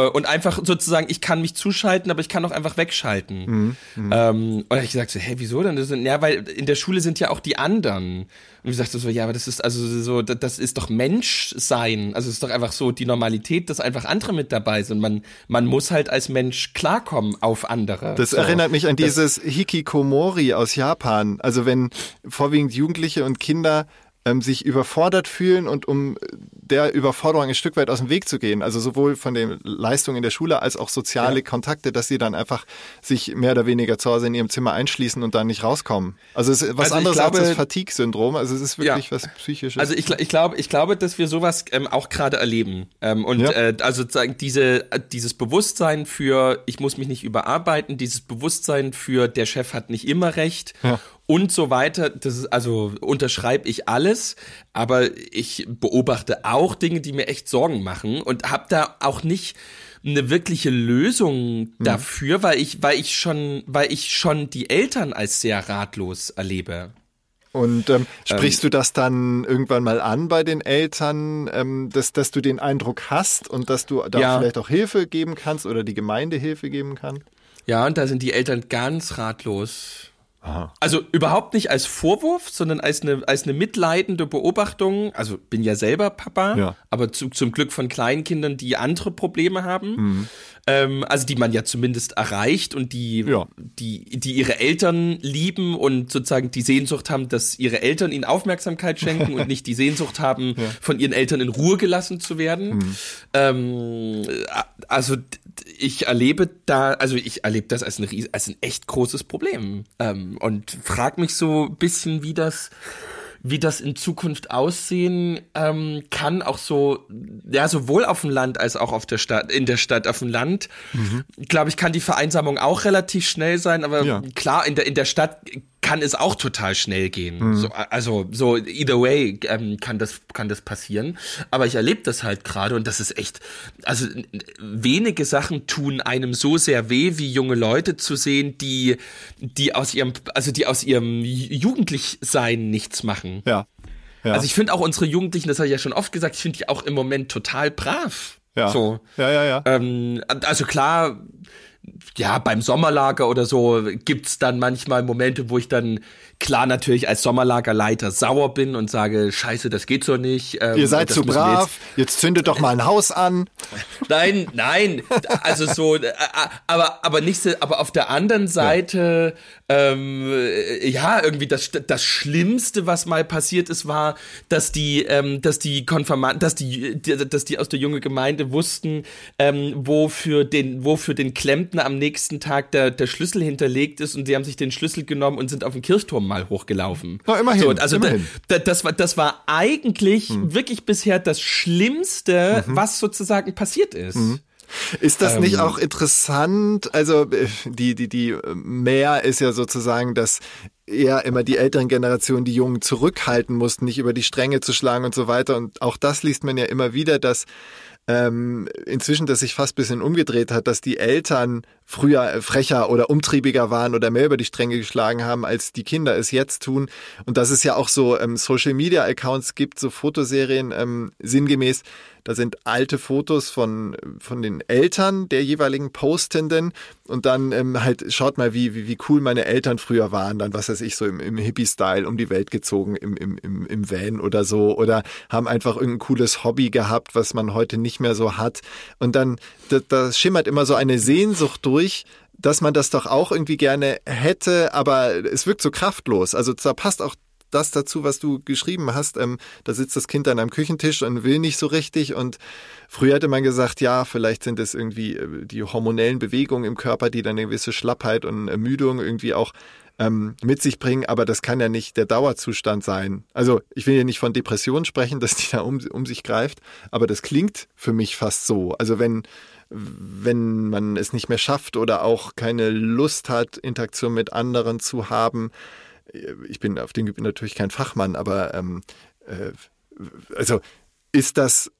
und einfach sozusagen, ich kann mich zuschalten, aber ich kann auch einfach wegschalten. Ähm, und ich gesagt so, hä, wieso denn? Das sind, ja, weil in der Schule sind ja auch die anderen. Und ich sagte so, ja, aber das ist also so, das, ist doch Menschsein. Also es ist doch einfach so die Normalität, dass einfach andere mit dabei sind. Man, man muss halt als Mensch klarkommen auf andere. Das so. erinnert mich an Das- dieses Hikikomori aus Japan. Also wenn vorwiegend Jugendliche und Kinder ähm, sich überfordert fühlen und um der Überforderung ein Stück weit aus dem Weg zu gehen, also sowohl von den Leistungen in der Schule als auch soziale Ja. Kontakte, dass sie dann einfach sich mehr oder weniger zu Hause in ihrem Zimmer einschließen und dann nicht rauskommen. Also es ist was Also anderes glaube- als das Fatigue-Syndrom. Also es ist wirklich Ja. was Psychisches. Also ich, ich glaube, ich glaube, dass wir sowas ähm, auch gerade erleben. Ähm, und Ja. äh, also sozusagen diese, äh, dieses Bewusstsein für, ich muss mich nicht überarbeiten, dieses Bewusstsein für, der Chef hat nicht immer recht Ja. Und so weiter. Das ist also unterschreibe ich alles, aber ich beobachte auch Dinge, die mir echt Sorgen machen und habe da auch nicht eine wirkliche Lösung dafür, weil ich, weil ich schon, weil ich schon die Eltern als sehr ratlos erlebe. Und ähm, sprichst du das dann irgendwann mal an bei den Eltern, ähm, dass, dass du den Eindruck hast und dass du da Ja. vielleicht auch Hilfe geben kannst oder die Gemeinde Hilfe geben kann? Ja, und da sind die Eltern ganz ratlos. Aha. Also überhaupt nicht als Vorwurf, sondern als eine, als eine mitleidende Beobachtung. Also bin ja selber Papa, Ja. aber zu, zum Glück von Kleinkindern, die andere Probleme haben. Mhm. Ähm, also die man ja zumindest erreicht und die, Ja. die, die ihre Eltern lieben und sozusagen die Sehnsucht haben, dass ihre Eltern ihnen Aufmerksamkeit schenken und nicht die Sehnsucht haben, von ihren Eltern in Ruhe gelassen zu werden. Mhm. Ähm, also d- ich erlebe da, also ich erlebe das als ein, ries- als ein echt großes Problem ähm, und frag mich so ein bisschen, wie das wie das in Zukunft aussehen ähm, kann, auch so, ja, sowohl auf dem Land als auch auf der Stadt, in der Stadt auf dem Land. Glaube ich, kann die Vereinsamung auch relativ schnell sein, aber Ja. klar, in der, in der Stadt kann es auch total schnell gehen. So, also, so either way ähm, kann das, kann das passieren. Aber ich erlebe das halt gerade und das ist echt, also wenige Sachen tun einem so sehr weh, wie junge Leute zu sehen, die, die aus ihrem, also die aus ihrem Jugendlichsein nichts machen. Ja. ja. Also ich finde auch unsere Jugendlichen, das habe ich ja schon oft gesagt, ich finde die auch im Moment total brav. ja. So. ja, ja, ja. Ähm, also klar, ja, beim Sommerlager oder so gibt's dann manchmal Momente, wo ich dann klar natürlich als Sommerlagerleiter sauer bin und sage, scheiße, das geht so nicht. Ähm, Ihr seid zu brav, jetzt zündet doch mal ein Haus an. Jetzt, nein, nein, also so, äh, aber, aber nicht so, aber auf der anderen Seite, ähm, äh, ja, irgendwie das, das Schlimmste, was mal passiert ist, war, dass die, ähm, dass die Konfirmanden, dass die, dass die aus der junge Gemeinde wussten, ähm, wo für den, wo für den Klempner am nächsten Tag der, der Schlüssel hinterlegt ist und sie haben sich den Schlüssel genommen und sind auf den Kirchturm mal hochgelaufen. Na, immerhin, So, also da, immerhin. da, das war, das war eigentlich wirklich bisher das Schlimmste, was sozusagen passiert ist. Ist das Ähm. nicht auch interessant? Also äh, die, die, die äh, mehr ist ja sozusagen, dass eher immer die älteren Generationen die Jungen zurückhalten mussten, nicht über die Stränge zu schlagen und so weiter. Und auch das liest man ja immer wieder, dass ähm, inzwischen das sich fast ein bisschen umgedreht hat, dass die Eltern früher frecher oder umtriebiger waren oder mehr über die Stränge geschlagen haben, als die Kinder es jetzt tun. Und dass es ja auch so ähm, Social-Media-Accounts gibt, so Fotoserien, ähm, sinngemäß, da sind alte Fotos von, von den Eltern der jeweiligen Postenden und dann ähm, halt schaut mal, wie, wie, wie cool meine Eltern früher waren, dann was weiß ich, so im, im Hippie-Style um die Welt gezogen, im, im, im, im Van oder so oder haben einfach irgendein cooles Hobby gehabt, was man heute nicht mehr so hat. Und dann, da, da schimmert immer so eine Sehnsucht durch, dass man das doch auch irgendwie gerne hätte, aber es wirkt so kraftlos. Also da passt auch das dazu, was du geschrieben hast. Ähm, da sitzt das Kind an einem Küchentisch und will nicht so richtig. Und früher hätte man gesagt, ja, vielleicht sind es irgendwie äh, die hormonellen Bewegungen im Körper, die dann eine gewisse Schlappheit und Ermüdung irgendwie auch ähm, mit sich bringen, aber das kann ja nicht der Dauerzustand sein. Also ich will ja nicht von Depressionen sprechen, dass die da um, um sich greift, aber das klingt für mich fast so. Also wenn wenn man es nicht mehr schafft oder auch keine Lust hat, Interaktion mit anderen zu haben, ich bin auf dem Gebiet natürlich kein Fachmann, aber ähm, äh, also ist das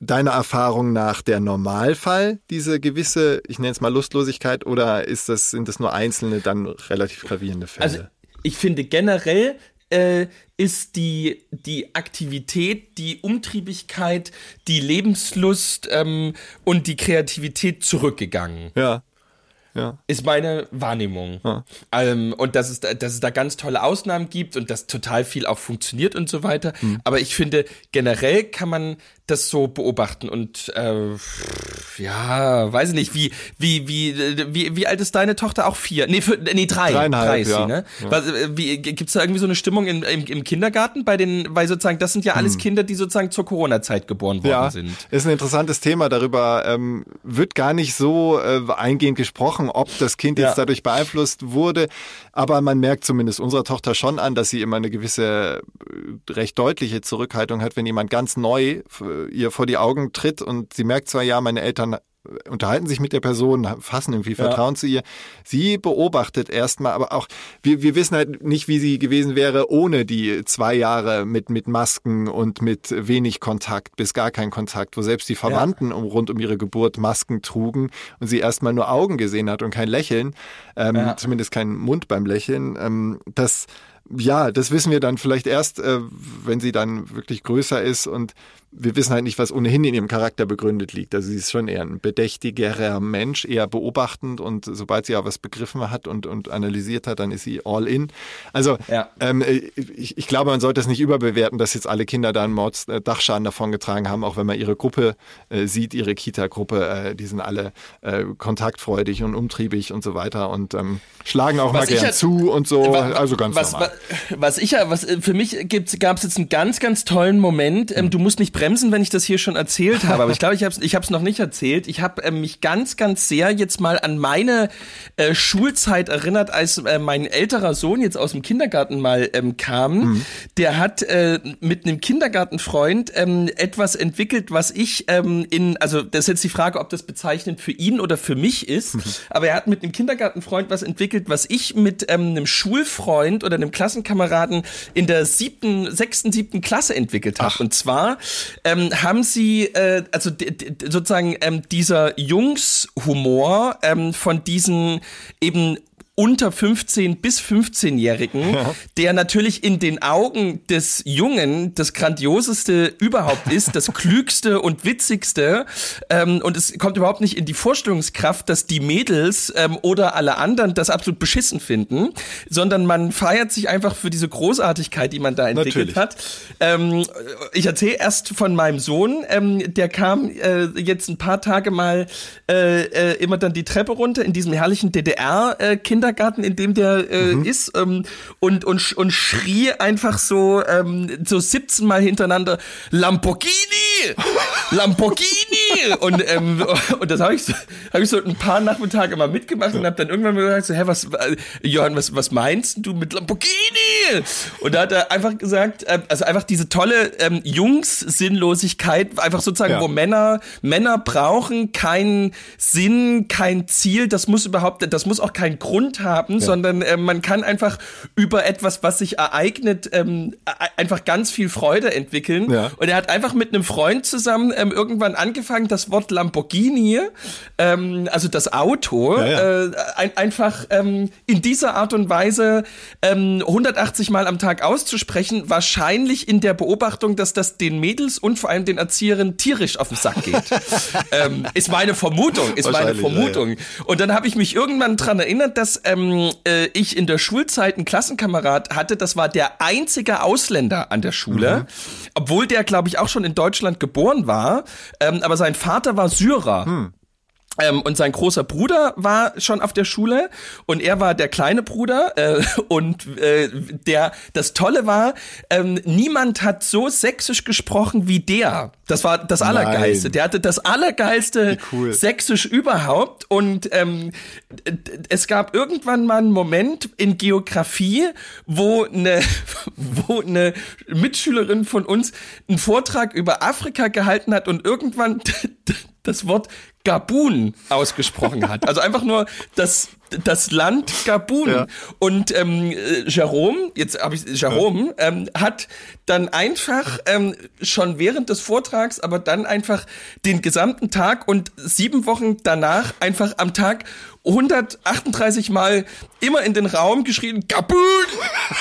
deiner Erfahrung nach der Normalfall, diese gewisse, ich nenne es mal Lustlosigkeit, oder ist das, sind das nur einzelne, dann relativ gravierende Fälle? Also ich finde generell äh, ist die, die Aktivität, die Umtriebigkeit, die Lebenslust ähm, und die Kreativität zurückgegangen. ja. Ja. Ist meine Wahrnehmung. Ja. Ähm, und dass es, da- dass es da ganz tolle Ausnahmen gibt und dass total viel auch funktioniert und so weiter. Hm. Aber ich finde, generell kann man das so beobachten und äh, ja, weiß ich nicht, wie, wie, wie, wie, wie alt ist deine Tochter? Auch vier? Nee, für, nee drei. Dreieinhalb, drei ist ja. sie, ne? Ja. Was, äh, wie, gibt's da irgendwie so eine Stimmung im, im, im Kindergarten bei den, weil sozusagen, das sind ja alles Kinder, die sozusagen zur Corona-Zeit geboren worden Hm. Ja, sind. ist ein interessantes Thema. Darüber ähm, wird gar nicht so äh, eingehend gesprochen, ob das Kind jetzt Ja. dadurch beeinflusst wurde. Aber man merkt zumindest unserer Tochter schon an, dass sie immer eine gewisse, äh, recht deutliche Zurückhaltung hat, wenn jemand ganz neu äh, ihr vor die Augen tritt und sie merkt zwar, ja, meine Eltern unterhalten sich mit der Person, fassen irgendwie Vertrauen zu ihr. Sie beobachtet erstmal, aber auch, wir, wir wissen halt nicht, wie sie gewesen wäre ohne die zwei Jahre mit, mit Masken und mit wenig Kontakt bis gar kein Kontakt, wo selbst die Verwandten um, rund um ihre Geburt Masken trugen und sie erstmal nur Augen gesehen hat und kein Lächeln, ähm, Ja. zumindest kein Mund beim Lächeln. Ähm, das ja, das wissen wir dann vielleicht erst, äh, wenn sie dann wirklich größer ist und wir wissen halt nicht, was ohnehin in ihrem Charakter begründet liegt. Also sie ist schon eher ein bedächtigerer Mensch, eher beobachtend und sobald sie ja was begriffen hat und, und analysiert hat, dann ist sie all in. Also Ja. ähm, ich, ich glaube, man sollte es nicht überbewerten, dass jetzt alle Kinder da einen Mords äh, davongetragen haben, auch wenn man ihre Gruppe äh, sieht, ihre Kita-Gruppe, äh, die sind alle äh, kontaktfreudig und umtriebig und so weiter und ähm, schlagen auch Was mal gern ja- zu und so. Wa- wa- also ganz was, normal. Wa- Was ich ja, was äh, für mich gab es jetzt einen ganz, ganz tollen Moment. Ähm, du musst nicht bremsen, wenn ich das hier schon erzählt habe, aber ich glaube, ich habe es ich hab's noch nicht erzählt. Ich habe ähm, mich ganz, ganz sehr jetzt mal an meine äh, Schulzeit erinnert, als äh, mein älterer Sohn jetzt aus dem Kindergarten mal ähm, kam. Der hat äh, mit einem Kindergartenfreund ähm, etwas entwickelt, was ich ähm, in, also das ist jetzt die Frage, ob das bezeichnend für ihn oder für mich ist, aber er hat mit einem Kindergartenfreund was entwickelt, was ich mit ähm, einem Schulfreund oder einem Klassenkameraden in der siebten, sechsten, siebten Klasse entwickelt habe. Und zwar ähm, haben sie, äh, also sozusagen ähm, dieser Jungshumor ähm, von diesen eben unter 15 bis 15-Jährigen, der natürlich in den Augen des Jungen das grandioseste überhaupt ist, das klügste und witzigste. Ähm, und es kommt überhaupt nicht in die Vorstellungskraft, dass die Mädels ähm, oder alle anderen das absolut beschissen finden, sondern man feiert sich einfach für diese Großartigkeit, die man da entwickelt Natürlich. hat. Ähm, ich erzähle erst von meinem Sohn, ähm, der kam äh, jetzt ein paar Tage mal äh, äh, immer dann die Treppe runter in diesem herrlichen DDR-Kindergarten, in dem der äh, ist, ähm, und, und, und schrie einfach so, ähm, so 17 Mal hintereinander Lamborghini! Lamborghini! und, ähm, und das habe ich, so, hab ich so ein paar Nachmittage mal mitgemacht und habe dann irgendwann mal gesagt, so, hä, was, äh, Johann, was, was meinst du mit Lamborghini? Und da hat er einfach gesagt, äh, also einfach diese tolle ähm, Jungs-Sinnlosigkeit, einfach sozusagen, Ja. wo Männer, Männer brauchen keinen Sinn, kein Ziel, das muss überhaupt, das muss auch keinen Grund haben, sondern äh, man kann einfach über etwas, was sich ereignet, ähm, einfach ganz viel Freude entwickeln. Ja. Und er hat einfach mit einem Freund zusammen ähm, irgendwann angefangen, das Wort Lamborghini, ähm, also das Auto, Ja, ja. Äh, ein, einfach ähm, in dieser Art und Weise ähm, 180 Mal am Tag auszusprechen, wahrscheinlich in der Beobachtung, dass das den Mädels und vor allem den Erzieherinnen tierisch auf den Sack geht. ähm, ist meine Vermutung, ist meine ja, Vermutung. Und dann habe ich mich irgendwann dran erinnert, dass ähm, äh, ich in der Schulzeit einen Klassenkamerad hatte, das war der einzige Ausländer an der Schule, obwohl der, glaube ich, auch schon in Deutschland geboren war, ähm, aber sein Vater war Syrer. Ähm, und sein großer Bruder war schon auf der Schule und er war der kleine Bruder äh, und äh, der das Tolle war, ähm, niemand hat so sächsisch gesprochen wie der. Das war das Allergeilste. Nein. Der hatte das Allergeilste cool. sächsisch überhaupt und ähm, es gab irgendwann mal einen Moment in Geografie, wo eine wo eine Mitschülerin von uns einen Vortrag über Afrika gehalten hat und irgendwann das Wort Gabun ausgesprochen hat. Also einfach nur das das Land Gabun. Ja. Und ähm, äh, Jerome, jetzt habe ich Jerome, ähm, hat dann einfach ähm, schon während des Vortrags, aber dann einfach den gesamten Tag und sieben Wochen danach einfach am Tag 138 Mal immer in den Raum geschrien, Gabun,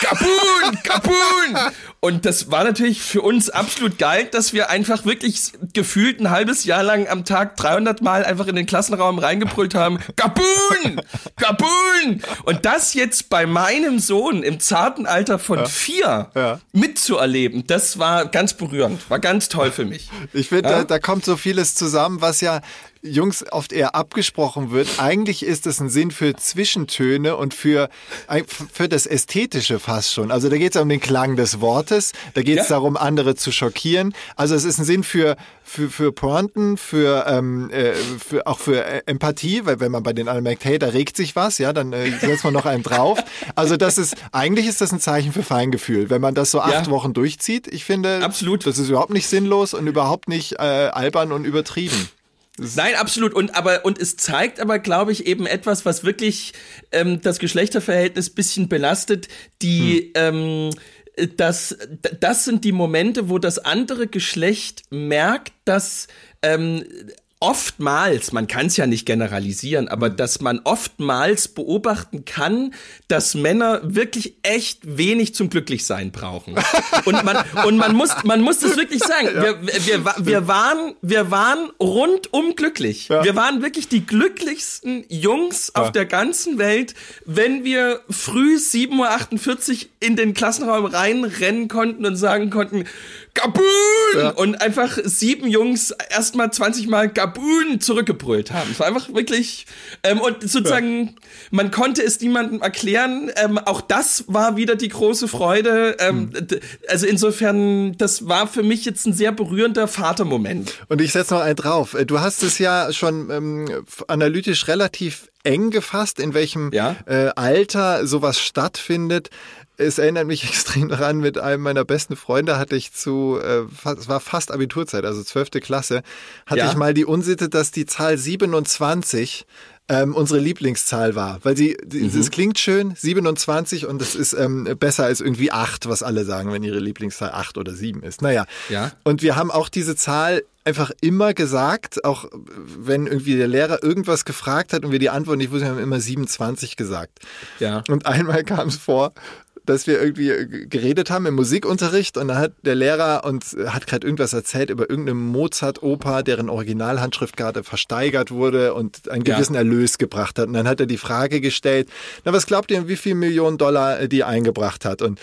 Gabun, Gabun. Und das war natürlich für uns absolut geil, dass wir einfach wirklich gefühlt ein halbes Jahr lang am Tag 300 Mal einfach in den Klassenraum reingebrüllt haben, Gabun, Gabun. Und das jetzt bei meinem Sohn im zarten Alter von vier Ja. mitzuerleben, das war ganz berührend, war ganz toll für mich. Ich finde, Ja? da, da kommt so vieles zusammen, was ja Jungs oft eher abgesprochen wird. Eigentlich ist es ein Sinn für Zwischentöne und für, für das Ästhetische fast schon. Also da geht es um den Klang des Wortes, da geht es Ja. darum, andere zu schockieren. Also es ist ein Sinn für, für, für Pointen, für, ähm, äh, für auch für äh, Empathie, weil wenn man bei den anderen merkt, hey, da regt sich was, ja, dann äh, setzt man noch einen drauf. Also das ist, eigentlich ist das ein Zeichen für Feingefühl, wenn man das so acht Ja. Wochen durchzieht. Ich finde, Absolut. das ist überhaupt nicht sinnlos und überhaupt nicht äh, albern und übertrieben. Nein, absolut. Und aber und es zeigt aber, glaube ich, eben etwas, was wirklich ähm, das Geschlechterverhältnis bisschen belastet. Die ähm, das, das sind die Momente, wo das andere Geschlecht merkt, dass ähm, oftmals, man kann es ja nicht generalisieren, aber dass man oftmals beobachten kann, dass Männer wirklich echt wenig zum Glücklichsein brauchen. Und man, und man muss, man muss das wirklich sagen. Wir, wir, wir, waren, wir waren rundum glücklich. Wir waren wirklich die glücklichsten Jungs auf der ganzen Welt, wenn wir früh 7.48 Uhr in den Klassenraum reinrennen konnten und sagen konnten, Gabun! Und einfach sieben Jungs erstmal 20 Mal Gabun zurückgebrüllt haben. Es war einfach wirklich, ähm, und sozusagen, man konnte es niemandem erklären. Ähm, auch das war wieder die große Freude. Ähm, d- Also insofern, das war für mich jetzt ein sehr berührender Vatermoment. Und ich setze noch einen drauf. Du hast es ja schon ähm, analytisch relativ eng gefasst, in welchem Ja. äh, Alter sowas stattfindet. Es erinnert mich extrem daran, mit einem meiner besten Freunde hatte ich zu, äh, es war fast Abiturzeit, also zwölfte Klasse, hatte Ja. ich mal die Unsitte, dass die Zahl 27 ähm, unsere Lieblingszahl war. Weil sie, Mhm. es klingt schön, 27 und es ist ähm, besser als irgendwie 8, was alle sagen, wenn ihre Lieblingszahl 8 oder 7 ist. Naja. Ja. Und wir haben auch diese Zahl einfach immer gesagt, auch wenn irgendwie der Lehrer irgendwas gefragt hat und wir die Antwort nicht wussten, haben wir immer 27 gesagt. Ja. Und einmal kam es vor, dass wir irgendwie äh, geredet haben im Musikunterricht und dann hat der Lehrer uns äh, hat gerade irgendwas erzählt über irgendeine Mozart-Oper, deren Originalhandschrift gerade versteigert wurde und einen Ja. gewissen Erlös gebracht hat. Und dann hat er die Frage gestellt, na was glaubt ihr, wie viel Millionen Dollar äh, die eingebracht hat? Und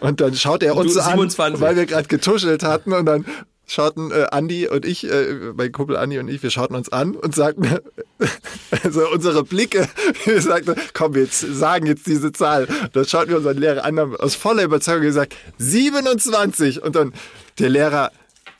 und dann schaut er uns Du, an, 27. weil wir gerade getuschelt hatten und dann schauten äh, Andi und ich, äh, mein Kumpel Andi und ich, wir schauten uns an und sagten, also unsere Blicke, wir sagten, komm, wir sagen jetzt diese Zahl. Dann schauten wir unseren Lehrer an, haben aus voller Überzeugung gesagt, 27. Und dann der Lehrer,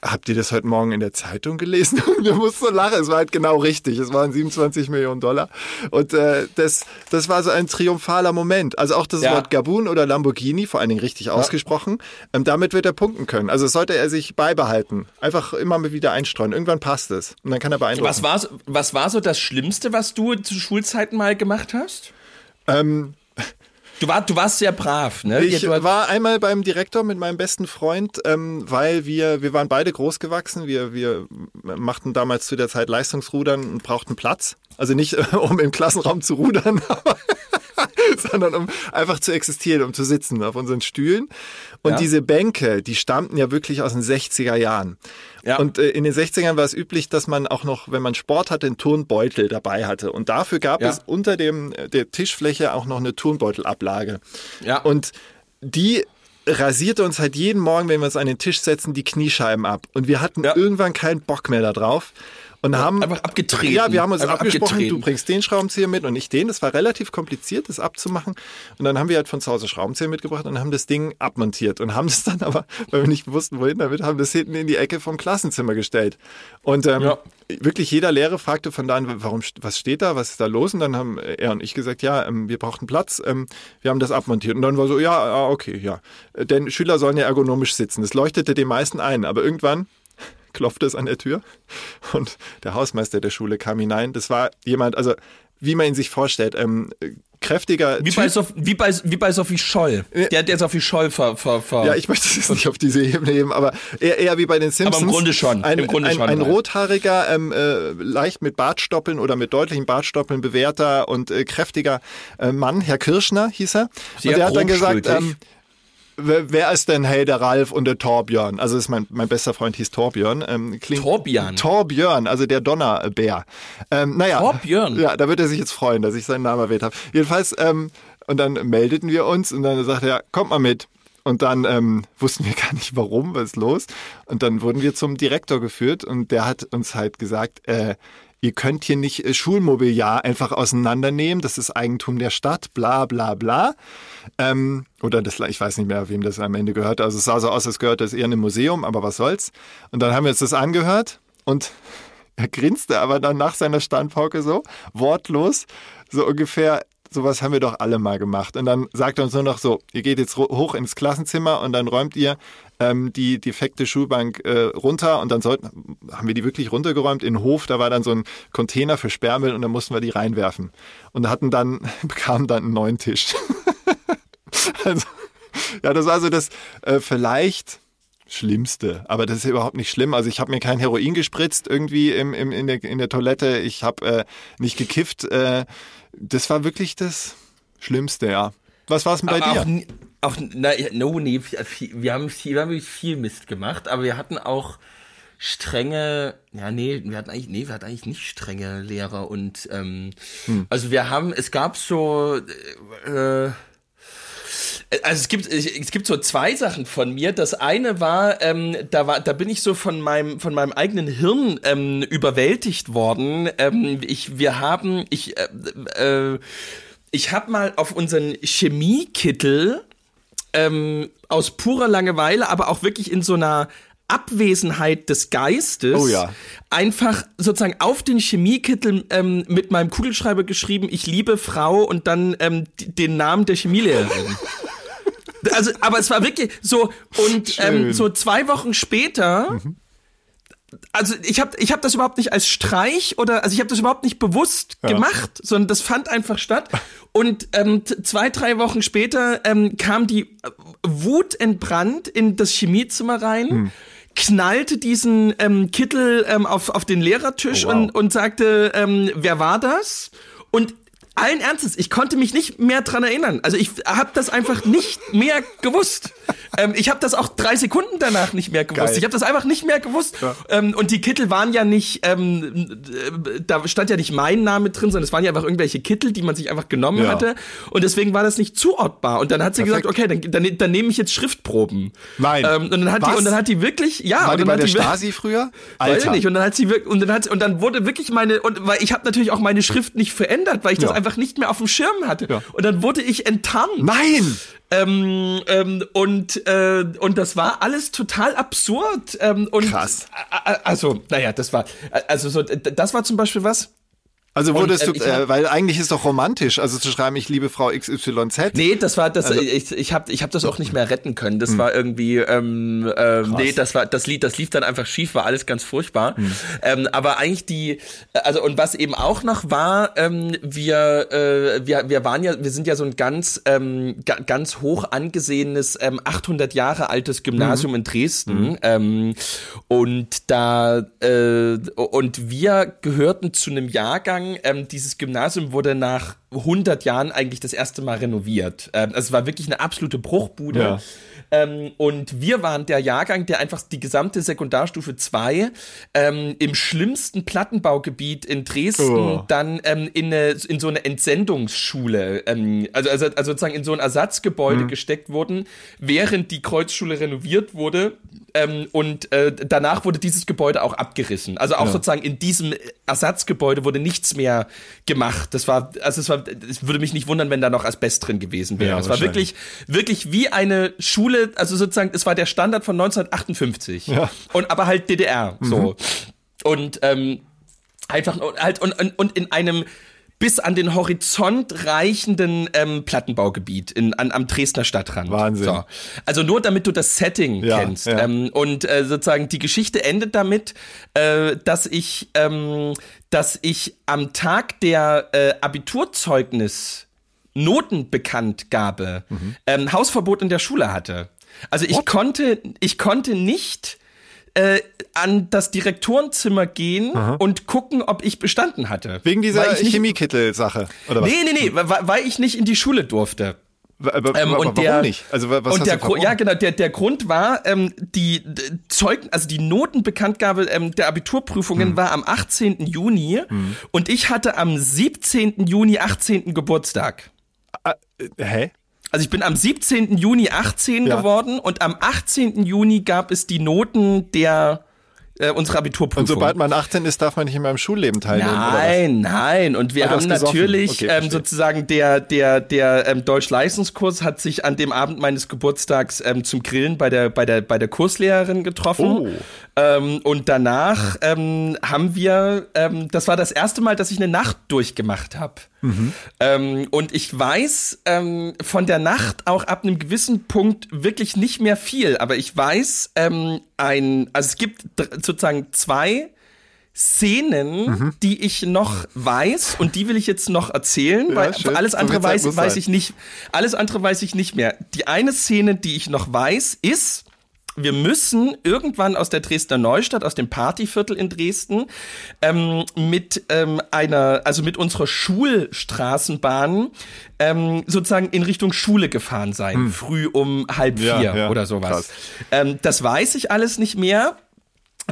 habt ihr das heute Morgen in der Zeitung gelesen? Und wir mussten so lachen, es war halt genau richtig. Es waren 27 Millionen Dollar. Und äh, das, das war so ein triumphaler Moment. Also auch das Ja. Wort Gabun oder Lamborghini, vor allen Dingen richtig ausgesprochen, ähm, damit wird er punkten können. Also sollte er sich beibehalten. Einfach immer mal wieder einstreuen. Irgendwann passt es. Und dann kann er beeindrucken. Was war, so- was war so das Schlimmste, was du zu Schulzeiten mal gemacht hast? Ähm, Du, war, du warst sehr brav, ne? Ich war einmal beim Direktor mit meinem besten Freund, ähm, weil wir, wir waren beide groß gewachsen. Wir, wir machten damals zu der Zeit Leistungsrudern und brauchten Platz. Also nicht, äh, um im Klassenraum zu rudern, aber sondern um einfach zu existieren, um zu sitzen auf unseren Stühlen. Und Ja. diese Bänke, die stammten ja wirklich aus den 60er Jahren. Ja. Und äh, in den 60ern war es üblich, dass man auch noch, wenn man Sport hatte, einen Turnbeutel dabei hatte. Und dafür gab Ja. es unter dem, äh, der Tischfläche auch noch eine Turnbeutelablage. Ja. Und die rasierte uns halt jeden Morgen, wenn wir uns an den Tisch setzen, die Kniescheiben ab. Und wir hatten Ja. irgendwann keinen Bock mehr da drauf. Und haben einfach abgetreten. Ja, wir haben uns Einfach abgesprochen, abgetreten. du bringst den Schraubenzieher mit und ich den. Das war relativ kompliziert, das abzumachen. Und dann haben wir halt von zu Hause Schraubenzieher mitgebracht und haben das Ding abmontiert und haben das dann aber, weil wir nicht wussten, wohin damit, haben das hinten in die Ecke vom Klassenzimmer gestellt. Und ähm, Ja. wirklich jeder Lehrer fragte von da an, warum, was steht da, was ist da los? Und dann haben er und ich gesagt, ja, ähm, wir brauchten Platz, ähm, wir haben das abmontiert. Und dann war so, ja, ah, okay, ja. Denn Schüler sollen ja ergonomisch sitzen. Das leuchtete den meisten ein, aber irgendwann klopfte es an der Tür und der Hausmeister der Schule kam hinein. Das war jemand, also wie man ihn sich vorstellt. Ähm, kräftiger Wie Typ. bei, Sof wie, bei, wie bei Sophie Scholl. Der, der Sophie Scholl ver, ver, ver Ja, ich möchte es jetzt nicht auf diese Ebene heben, aber eher, eher wie bei den Simpsons. im Grunde schon, Ein, im Grunde ein, schon, ein ja. rothaariger, ähm, äh, leicht mit Bartstoppeln oder mit deutlichen Bartstoppeln bewährter und äh, kräftiger äh, Mann, Herr Kirschner hieß er. Sehr und der hat dann gesagt, ähm, wer, ist denn hey der Ralf und der Torbjörn? Also ist mein, mein bester Freund hieß Torbjörn. Ähm, klingt, Torbjörn? Torbjörn, also der Donnerbär. Ähm, naja, Torbjörn? Ja, da wird er sich jetzt freuen, dass ich seinen Namen erwähnt habe. Jedenfalls, ähm, und dann meldeten wir uns und dann sagte er, kommt mal mit. Und dann ähm, wussten wir gar nicht warum, was ist los. Und dann wurden wir zum Direktor geführt und der hat uns halt gesagt, äh, ihr könnt hier nicht äh, Schulmobiliar einfach auseinandernehmen, das ist Eigentum der Stadt, bla bla bla. Ähm, oder das, ich weiß nicht mehr, wem das am Ende gehört. Also es sah so aus, als gehört das eher einem Museum, aber was soll's. Und dann haben wir uns das angehört und er grinste aber dann nach seiner Standpauke so, wortlos, so ungefähr, sowas haben wir doch alle mal gemacht. Und dann sagt er uns nur noch so, ihr geht jetzt hoch ins Klassenzimmer und dann räumt ihr ähm, die defekte Schulbank äh, runter und dann sollten, haben wir die wirklich runtergeräumt in den Hof, da war dann so ein Container für Sperrmüll und dann mussten wir die reinwerfen. Und hatten dann, bekamen dann einen neuen Tisch. also, ja, das war so das äh, vielleicht Schlimmste. Aber das ist überhaupt nicht schlimm. Also ich habe mir kein Heroin gespritzt irgendwie im, im, in, der, in der Toilette. Ich habe äh, nicht gekifft. Äh, das war wirklich das Schlimmste, ja. Was war es denn bei auch, dir? Auch, na, no, nee, wir haben, viel, wir haben wirklich viel Mist gemacht, aber wir hatten auch strenge, ja, nee, wir hatten eigentlich, nee, wir hatten eigentlich nicht strenge Lehrer und, ähm, Hm. also wir haben, es gab so, äh, also es gibt es gibt so zwei Sachen von mir. Das eine war, ähm, da war, da bin ich so von meinem von meinem eigenen Hirn ähm, überwältigt worden. Ähm, ich wir haben ich äh, äh, ich habe mal auf unseren Chemiekittel ähm, aus purer Langeweile, aber auch wirklich in so einer Abwesenheit des Geistes Oh ja. einfach sozusagen auf den Chemiekittel ähm, mit meinem Kugelschreiber geschrieben, ich liebe Frau und dann ähm, den Namen der Chemielehrerin. Also, aber es war wirklich so und ähm, so zwei Wochen später. Also ich habe ich hab das überhaupt nicht als Streich oder also ich habe das überhaupt nicht bewusst gemacht, sondern das fand einfach statt. Und ähm, zwei drei Wochen später ähm, kam die äh, Wut entbrannt in das Chemiezimmer rein. knallte diesen ähm, Kittel ähm, auf, auf den Lehrertisch Oh, wow. und, und sagte, ähm, wer war das? Und allen Ernstes, ich konnte mich nicht mehr dran erinnern. Also ich habe das einfach nicht mehr gewusst. Ähm, ich habe das auch drei Sekunden danach nicht mehr gewusst. Geil. Ich habe das einfach nicht mehr gewusst. Ähm, und die Kittel waren ja nicht, ähm, äh, da stand ja nicht mein Name drin, sondern es waren ja einfach irgendwelche Kittel, die man sich einfach genommen Ja. hatte. Und deswegen war das nicht zuortbar. Und dann hat sie Perfekt. gesagt, okay, dann, dann, dann nehme ich jetzt Schriftproben. Nein. Ähm, und dann hat die und dann hat die wirklich, ja, War und die bei hat der die Stasi früher? Weiß ich nicht. Und dann hat sie wirklich, und dann hat, und dann wurde wirklich meine, und weil ich habe natürlich auch meine Schrift nicht verändert, weil ich das Ja. Einfach nicht mehr auf dem Schirm hatte. Ja. Und dann wurde ich enttarnt. Nein! Ähm, ähm, und, äh, und das war alles total absurd. Ähm, und, Krass. Ä- ä- Also, naja, das war, also so, das war zum Beispiel was. Also wurdest ähm, du, ich hab- äh, weil eigentlich ist doch romantisch, also zu schreiben, ich liebe Frau XYZ. Nee, das war das. Also- ich ich habe ich hab das auch nicht mehr retten können. Das war irgendwie. Ähm, ähm, nee, das war das Lied. Das lief dann einfach schief. War alles ganz furchtbar. Ähm, aber eigentlich die. Also und was eben auch noch war, ähm, wir äh, wir wir waren ja wir sind ja so ein ganz ähm, ga, ganz hoch angesehenes ähm, 800 Jahre altes Gymnasium in Dresden. Ähm, und da äh, und wir gehörten zu einem Jahrgang. Ähm, dieses Gymnasium wurde nach 100 Jahren eigentlich das erste Mal renoviert. Ähm, also es war wirklich eine absolute Bruchbude. Ja. Ähm, und wir waren der Jahrgang, der einfach die gesamte Sekundarstufe 2 ähm, im schlimmsten Plattenbaugebiet in Dresden Oh. dann ähm, in, eine, in so eine Entsendungsschule, ähm, also, also, also sozusagen in so ein Ersatzgebäude gesteckt wurden, während die Kreuzschule renoviert wurde. Ähm, und äh, danach wurde dieses Gebäude auch abgerissen. Also auch sozusagen in diesem Ersatzgebäude wurde nichts mehr gemacht. Das war, also es war, es würde mich nicht wundern, wenn da noch Asbest drin gewesen wäre. Ja, es war wirklich, wirklich wie eine Schule, also sozusagen, es war der Standard von 1958. Ja. Und aber halt DDR, so. Und ähm, einfach halt und, und, und in einem bis an den Horizont reichenden ähm, Plattenbaugebiet in, an, am Dresdner Stadtrand. Wahnsinn. So. Also nur damit du das Setting Ja, kennst. ja. Ähm, und äh, sozusagen die Geschichte endet damit, äh, dass ich, ähm, dass ich am Tag der äh, Abiturzeugnis Notenbekanntgabe ähm, Hausverbot in der Schule hatte. Also ich konnte, ich konnte nicht äh, an das Direktorenzimmer gehen und gucken, ob ich bestanden hatte. Wegen dieser Chemiekittel-Sache, oder was? Nee, nee, nee, weil, weil ich nicht in die Schule durfte. Aber, Ähm, und warum der, nicht? Also wa- was und hast der du Gru- verbrochen? ja genau der der Grund war ähm, die d- Zeug also die Notenbekanntgabe ähm, der Abiturprüfungen Hm. war am 18. Juni und ich hatte am 17. Juni 18. Geburtstag. Ah, äh, hä? Also ich bin am 17. Juni 18 Ja. geworden und am 18. Juni gab es die Noten der äh, unserer Abiturprüfung. Und sobald man 18 ist, darf man nicht in meinem Schulleben teilnehmen? Nein, nein. Und wir haben natürlich Okay, ähm, sozusagen der der der ähm, Deutsch-Leistungskurs hat sich an dem Abend meines Geburtstags ähm, zum Grillen bei der bei der bei der Kurslehrerin getroffen. Oh. Ähm, und danach ähm, haben wir, ähm, das war das erste Mal, dass ich eine Nacht durchgemacht habe. Mhm. Ähm, und ich weiß ähm, von der Nacht auch ab einem gewissen Punkt wirklich nicht mehr viel. Aber ich weiß ähm, ein, also es gibt sozusagen zwei Szenen, Mhm. die ich noch weiß und die will ich jetzt noch erzählen, Ja, weil schön. alles andere weiß, weiß ich nicht. Alles andere weiß ich nicht mehr. Die eine Szene, die ich noch weiß, ist, wir müssen irgendwann aus der Dresdner Neustadt, aus dem Partyviertel in Dresden, ähm, mit ähm, einer, also mit unserer Schulstraßenbahn ähm, sozusagen in Richtung Schule gefahren sein, früh um halb vier Hm. Ja, ja, oder sowas. Ähm, das weiß ich alles nicht mehr.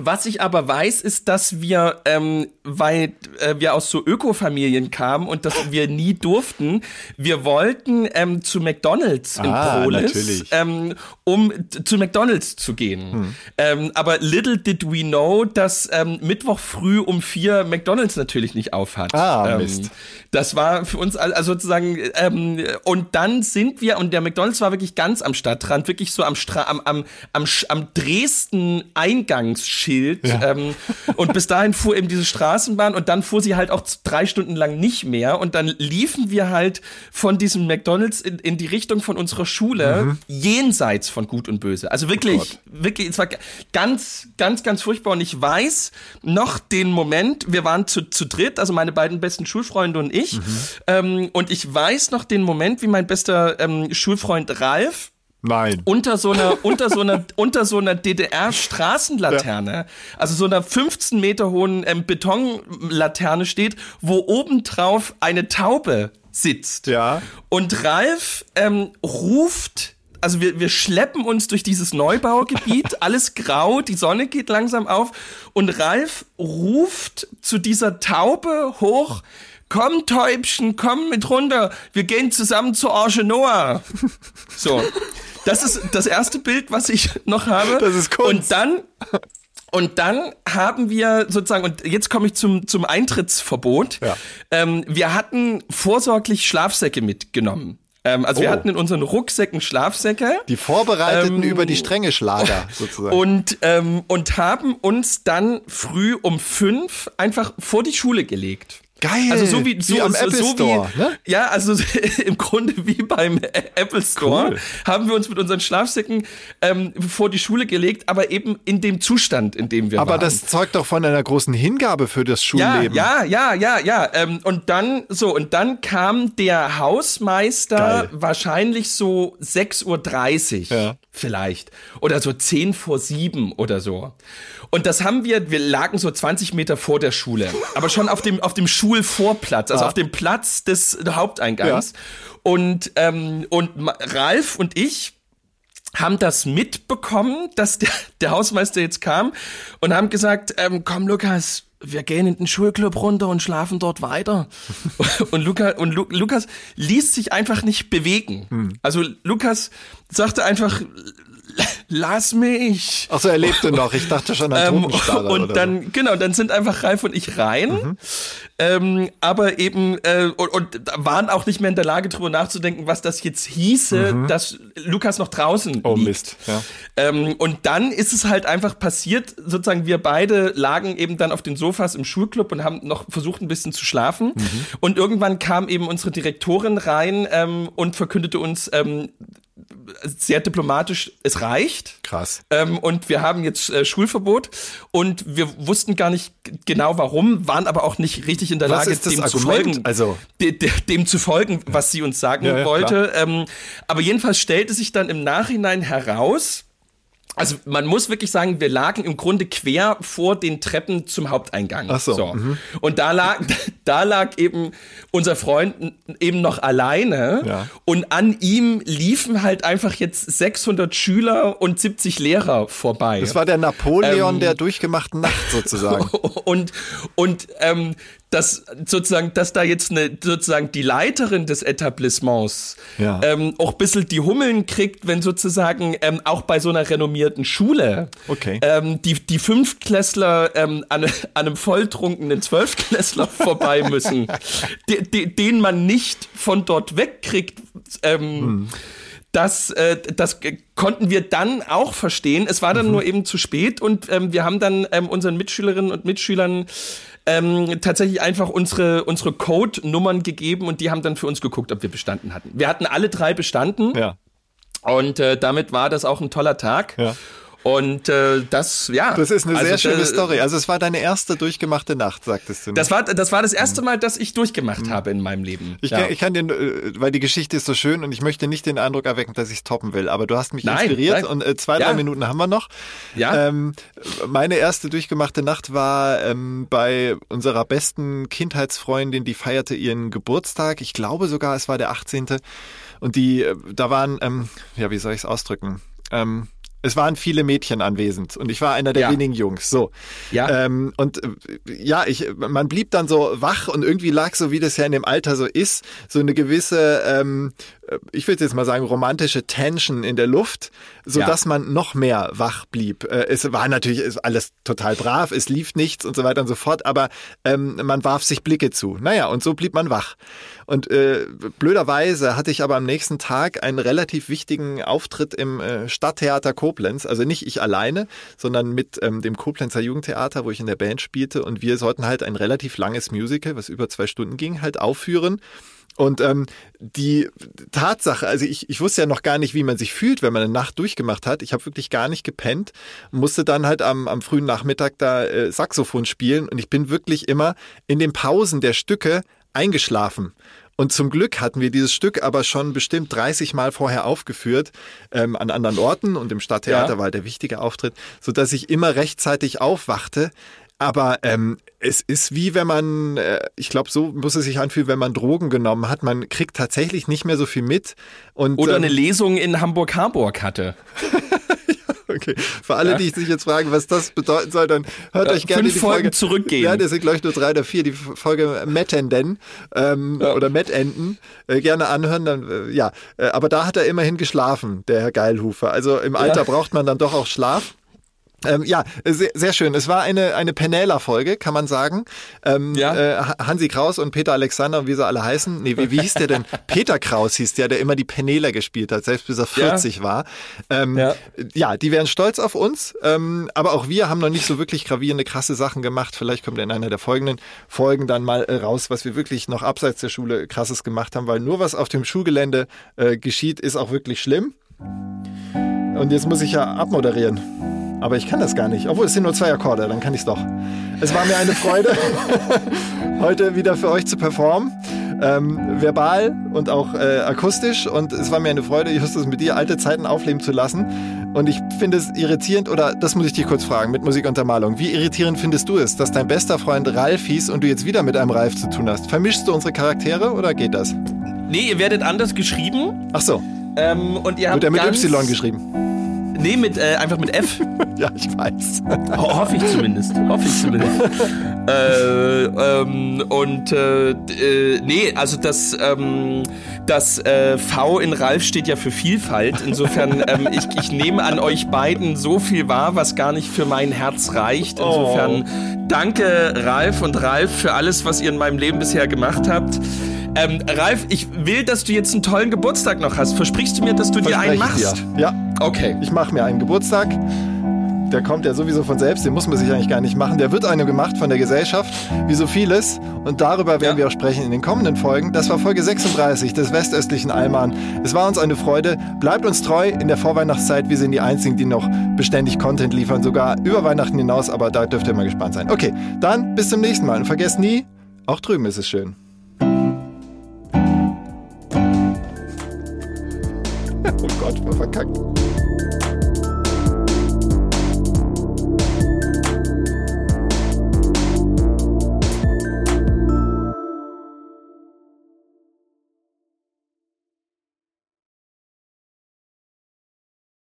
Was ich aber weiß, ist, dass wir, ähm, weil äh, wir aus so Ökofamilien kamen und dass wir nie durften, wir wollten ähm, zu McDonalds in Ah, Prolis, ähm, um zu McDonalds zu gehen. Hm. Ähm, aber little did we know, dass ähm, Mittwoch früh um vier McDonalds natürlich nicht aufhat. Ah, ähm, Mist. Das war für uns also sozusagen ähm, und dann sind wir und der McDonalds war wirklich ganz am Stadtrand, wirklich so am Stra am am am, am Dresden Eingangsschild ähm, und bis dahin fuhr eben diese Straßenbahn und dann fuhr sie halt auch drei Stunden lang nicht mehr und dann liefen wir halt von diesem McDonalds in, in die Richtung von unserer Schule jenseits von Gut und Böse. Also wirklich wirklich es war ganz ganz ganz furchtbar und ich weiß noch den Moment, wir waren zu, zu dritt, also meine beiden besten Schulfreunde und ich ähm, und ich weiß noch den Moment, wie mein bester ähm, Schulfreund Ralf Nein. unter so einer unter so einer unter so einer DDR Straßenlaterne, also so einer 15 Meter hohen ähm, Betonlaterne steht, wo obendrauf eine Taube sitzt. Ja. Und Ralf ähm, ruft also wir, wir schleppen uns durch dieses Neubaugebiet, alles grau, die Sonne geht langsam auf und Ralf ruft zu dieser Taube hoch, komm Täubchen, komm mit runter, wir gehen zusammen zur Arche Noah. So, das ist das erste Bild, was ich noch habe. Das ist Kunst. Und dann und dann haben wir sozusagen, und jetzt komme ich zum, zum Eintrittsverbot. Ja. Ähm, wir hatten vorsorglich Schlafsäcke mitgenommen. Ähm, also wir Oh. hatten in unseren Rucksäcken Schlafsäcke. Die Vorbereiteten Ähm, über die strenge Schlager, sozusagen. Und, ähm, und haben uns dann früh um fünf einfach vor die Schule gelegt. Geil. Also so wie, so, Wie am so, Apple so Store, wie, ne? Ja, also im Grunde wie beim Apple Store Cool. haben wir uns mit unseren Schlafsäcken ähm, vor die Schule gelegt, aber eben in dem Zustand, in dem wir Aber waren. das zeugt doch von einer großen Hingabe für das ja, Schulleben. ja, ja, ja, ja. Ähm, und dann so und dann kam der Hausmeister Geil. wahrscheinlich so 6.30 Uhr Ja. vielleicht oder so 10 vor 7 oder so. Und das haben wir, wir lagen so 20 Meter vor der Schule, aber schon auf dem, auf dem Schulvorplatz, also Ah. auf dem Platz des Haupteingangs. Und, ähm, und Ralf und ich haben das mitbekommen, dass der, der Hausmeister jetzt kam und haben gesagt, ähm, komm Lukas, wir gehen in den Schulclub runter und schlafen dort weiter. Und, Luca, und Lu, Lukas ließ sich einfach nicht bewegen. Also Lukas sagte einfach, lass mich. Ach so, er lebte noch. Ich dachte schon an Ähm, und dann, genau, dann sind einfach Ralf und ich rein. Mhm. Ähm, aber eben, äh, und, und waren auch nicht mehr in der Lage, drüber nachzudenken, was das jetzt hieße, dass Lukas noch draußen so. Oh liegt. Mist. Ja. Ähm, und dann ist es halt einfach passiert, sozusagen, wir beide lagen eben dann auf den Sofas im Schulclub und haben noch versucht, ein bisschen zu schlafen. Mhm. Und irgendwann kam eben unsere Direktorin rein ähm, und verkündete uns ähm, sehr diplomatisch, es reicht. Krass. Ähm, und wir haben jetzt äh, Schulverbot und wir wussten gar nicht genau warum, waren aber auch nicht richtig in der Was Lage, dem zu folgen. Also- de, de, dem zu folgen, was sie uns sagen Ja, ja, wollte. Ähm, aber jedenfalls stellte sich dann im Nachhinein heraus, also man muss wirklich sagen, wir lagen im Grunde quer vor den Treppen zum Haupteingang. Ach so, mhm. Und da lag, da lag eben unser Freund eben noch alleine Ja. und an ihm liefen halt einfach jetzt 600 Schüler und 70 Lehrer vorbei. Das war der Napoleon Ähm, der durchgemachten Nacht sozusagen. und und ähm, dass sozusagen, dass da jetzt eine sozusagen die Leiterin des Etablissements Ja. ähm, auch ein bisschen die Hummeln kriegt, wenn sozusagen ähm, auch bei so einer renommierten Schule Okay. ähm, die, die Fünftklässler ähm, an, an einem volltrunkenen Zwölftklässler vorbei müssen, de, de, den man nicht von dort wegkriegt. Ähm, Hm. Das, äh, das konnten wir dann auch verstehen. Es war dann Mhm. nur eben zu spät und ähm, wir haben dann ähm, unseren Mitschülerinnen und Mitschülern ähm, tatsächlich einfach unsere, unsere Code-Nummern gegeben und die haben dann für uns geguckt, ob wir bestanden hatten. Wir hatten alle drei bestanden ja. und äh, damit war das auch ein toller Tag. Ja. Und äh, das, ja. Das ist eine also, sehr schöne äh, Story. Also es war deine erste durchgemachte Nacht, sagtest du. ne? Das war, das war das erste Mal, dass ich durchgemacht habe in meinem Leben. Mhm. Ich, ja. kann, ich kann den, äh, weil die Geschichte ist so schön und ich möchte nicht den Eindruck erwecken, dass ich es toppen will, aber du hast mich Nein, inspiriert nein. und äh, zwei, drei Ja. Minuten haben wir noch. Ja. Ähm, meine erste durchgemachte Nacht war ähm, bei unserer besten Kindheitsfreundin, die feierte ihren Geburtstag. Ich glaube sogar, es war der 18. Und die, äh, da waren, ähm, ja, wie soll ich es ausdrücken? Ähm, es waren viele Mädchen anwesend und ich war einer der Ja. wenigen Jungs. So. Ja. Ähm, und äh, ja, ich, man blieb dann so wach und irgendwie lag so, wie das ja in dem Alter so ist, so eine gewisse, ähm, äh, ich würde jetzt mal sagen, romantische Tension in der Luft, so Ja. dass man noch mehr wach blieb. Äh, es war natürlich ist alles total brav, es lief nichts und so weiter und so fort, aber ähm, man warf sich Blicke zu. Naja, und so blieb man wach. Und äh, blöderweise hatte ich aber am nächsten Tag einen relativ wichtigen Auftritt im äh, Stadttheater Koblenz. Also nicht ich alleine, sondern mit ähm, dem Koblenzer Jugendtheater, wo ich in der Band spielte. Und wir sollten halt ein relativ langes Musical, was über zwei Stunden ging, halt aufführen. Und ähm, die Tatsache, also ich, ich wusste ja noch gar nicht, wie man sich fühlt, wenn man eine Nacht durchgemacht hat. Ich habe wirklich gar nicht gepennt, musste dann halt am, am frühen Nachmittag da äh, Saxophon spielen und ich bin wirklich immer in den Pausen der Stücke eingeschlafen. Und zum Glück hatten wir dieses Stück aber schon bestimmt 30 Mal vorher aufgeführt, ähm, an anderen Orten und im Stadttheater Ja. war halt der wichtige Auftritt, so dass ich immer rechtzeitig aufwachte. Aber ähm, es ist wie wenn man, äh, ich glaube, so muss es sich anfühlen, wenn man Drogen genommen hat. Man kriegt tatsächlich nicht mehr so viel mit. Und, Oder ähm, eine Lesung in Hamburg-Harburg hatte. Okay. Für alle, die sich jetzt fragen, was das bedeuten soll, dann hört Ja, euch gerne fünf die Folgen Folge zurückgehen. Ja, das sind glaube ich nur drei oder vier. Die Folge Mettenden ähm, oder Mettenden äh, gerne anhören. Dann äh, ja, äh, aber da hat er immerhin geschlafen, der Herr Geilhufer. Also im Alter Ja. braucht man dann doch auch Schlaf. Ähm, ja, sehr, sehr schön. Es war eine, eine Penela-Folge, kann man sagen. Ähm, Ja. äh, Ha- Hansi Kraus und Peter Alexander, wie sie alle heißen. Nee, wie, wie hieß der denn? Peter Kraus hieß der, der immer die Penela gespielt hat, selbst bis er 40 war. Ähm, Ja. ja, die wären stolz auf uns, ähm, aber auch wir haben noch nicht so wirklich gravierende, krasse Sachen gemacht. Vielleicht kommt in einer der folgenden Folgen dann mal äh, raus, was wir wirklich noch abseits der Schule krasses gemacht haben, weil nur was auf dem Schulgelände äh, geschieht, ist auch wirklich schlimm. Und jetzt muss ich ja abmoderieren. Aber ich kann das gar nicht. Obwohl, es sind nur zwei Akkorde, dann kann ich es doch. Es war mir eine Freude, heute wieder für euch zu performen. Ähm, verbal und auch äh, akustisch. Und es war mir eine Freude, Justus, mit dir alte Zeiten aufleben zu lassen. Und ich finde es irritierend, oder das muss ich dich kurz fragen, mit Musikuntermalung. Wie irritierend findest du es, dass dein bester Freund Ralf hieß und du jetzt wieder mit einem Ralf zu tun hast? Vermischst du unsere Charaktere oder geht das? Nee, ihr werdet anders geschrieben. Ach so, Ähm, und ihr habt wird er mit ganz, Y geschrieben? Nee, mit, äh, einfach mit F. Ja, ich weiß. Ho hoffe ich zumindest. Hoffe ich zumindest. Äh, ähm, und äh, äh, nee, also das, ähm, das äh, V in Ralf steht ja für Vielfalt. Insofern, ähm, ich, ich nehme an euch beiden so viel wahr, was gar nicht für mein Herz reicht. Insofern Oh. danke Ralf und Ralf für alles, was ihr in meinem Leben bisher gemacht habt. Ähm, Ralf, ich will, dass du jetzt einen tollen Geburtstag noch hast. Versprichst du mir, dass du dir einen machst? dir. Ja, Okay. ich mache mir einen Geburtstag. Der kommt ja sowieso von selbst, den muss man sich eigentlich gar nicht machen. Der wird einem gemacht von der Gesellschaft, wie so vieles. Und darüber werden Ja. wir auch sprechen in den kommenden Folgen. Das war Folge 36 des westöstlichen Alman. Es war uns eine Freude. Bleibt uns treu in der Vorweihnachtszeit. Wir sind die Einzigen, die noch beständig Content liefern, sogar über Weihnachten hinaus. Aber da dürft ihr mal gespannt sein. Okay, dann bis zum nächsten Mal. Und vergesst nie, auch drüben ist es schön. Oh Gott, wir verkackt.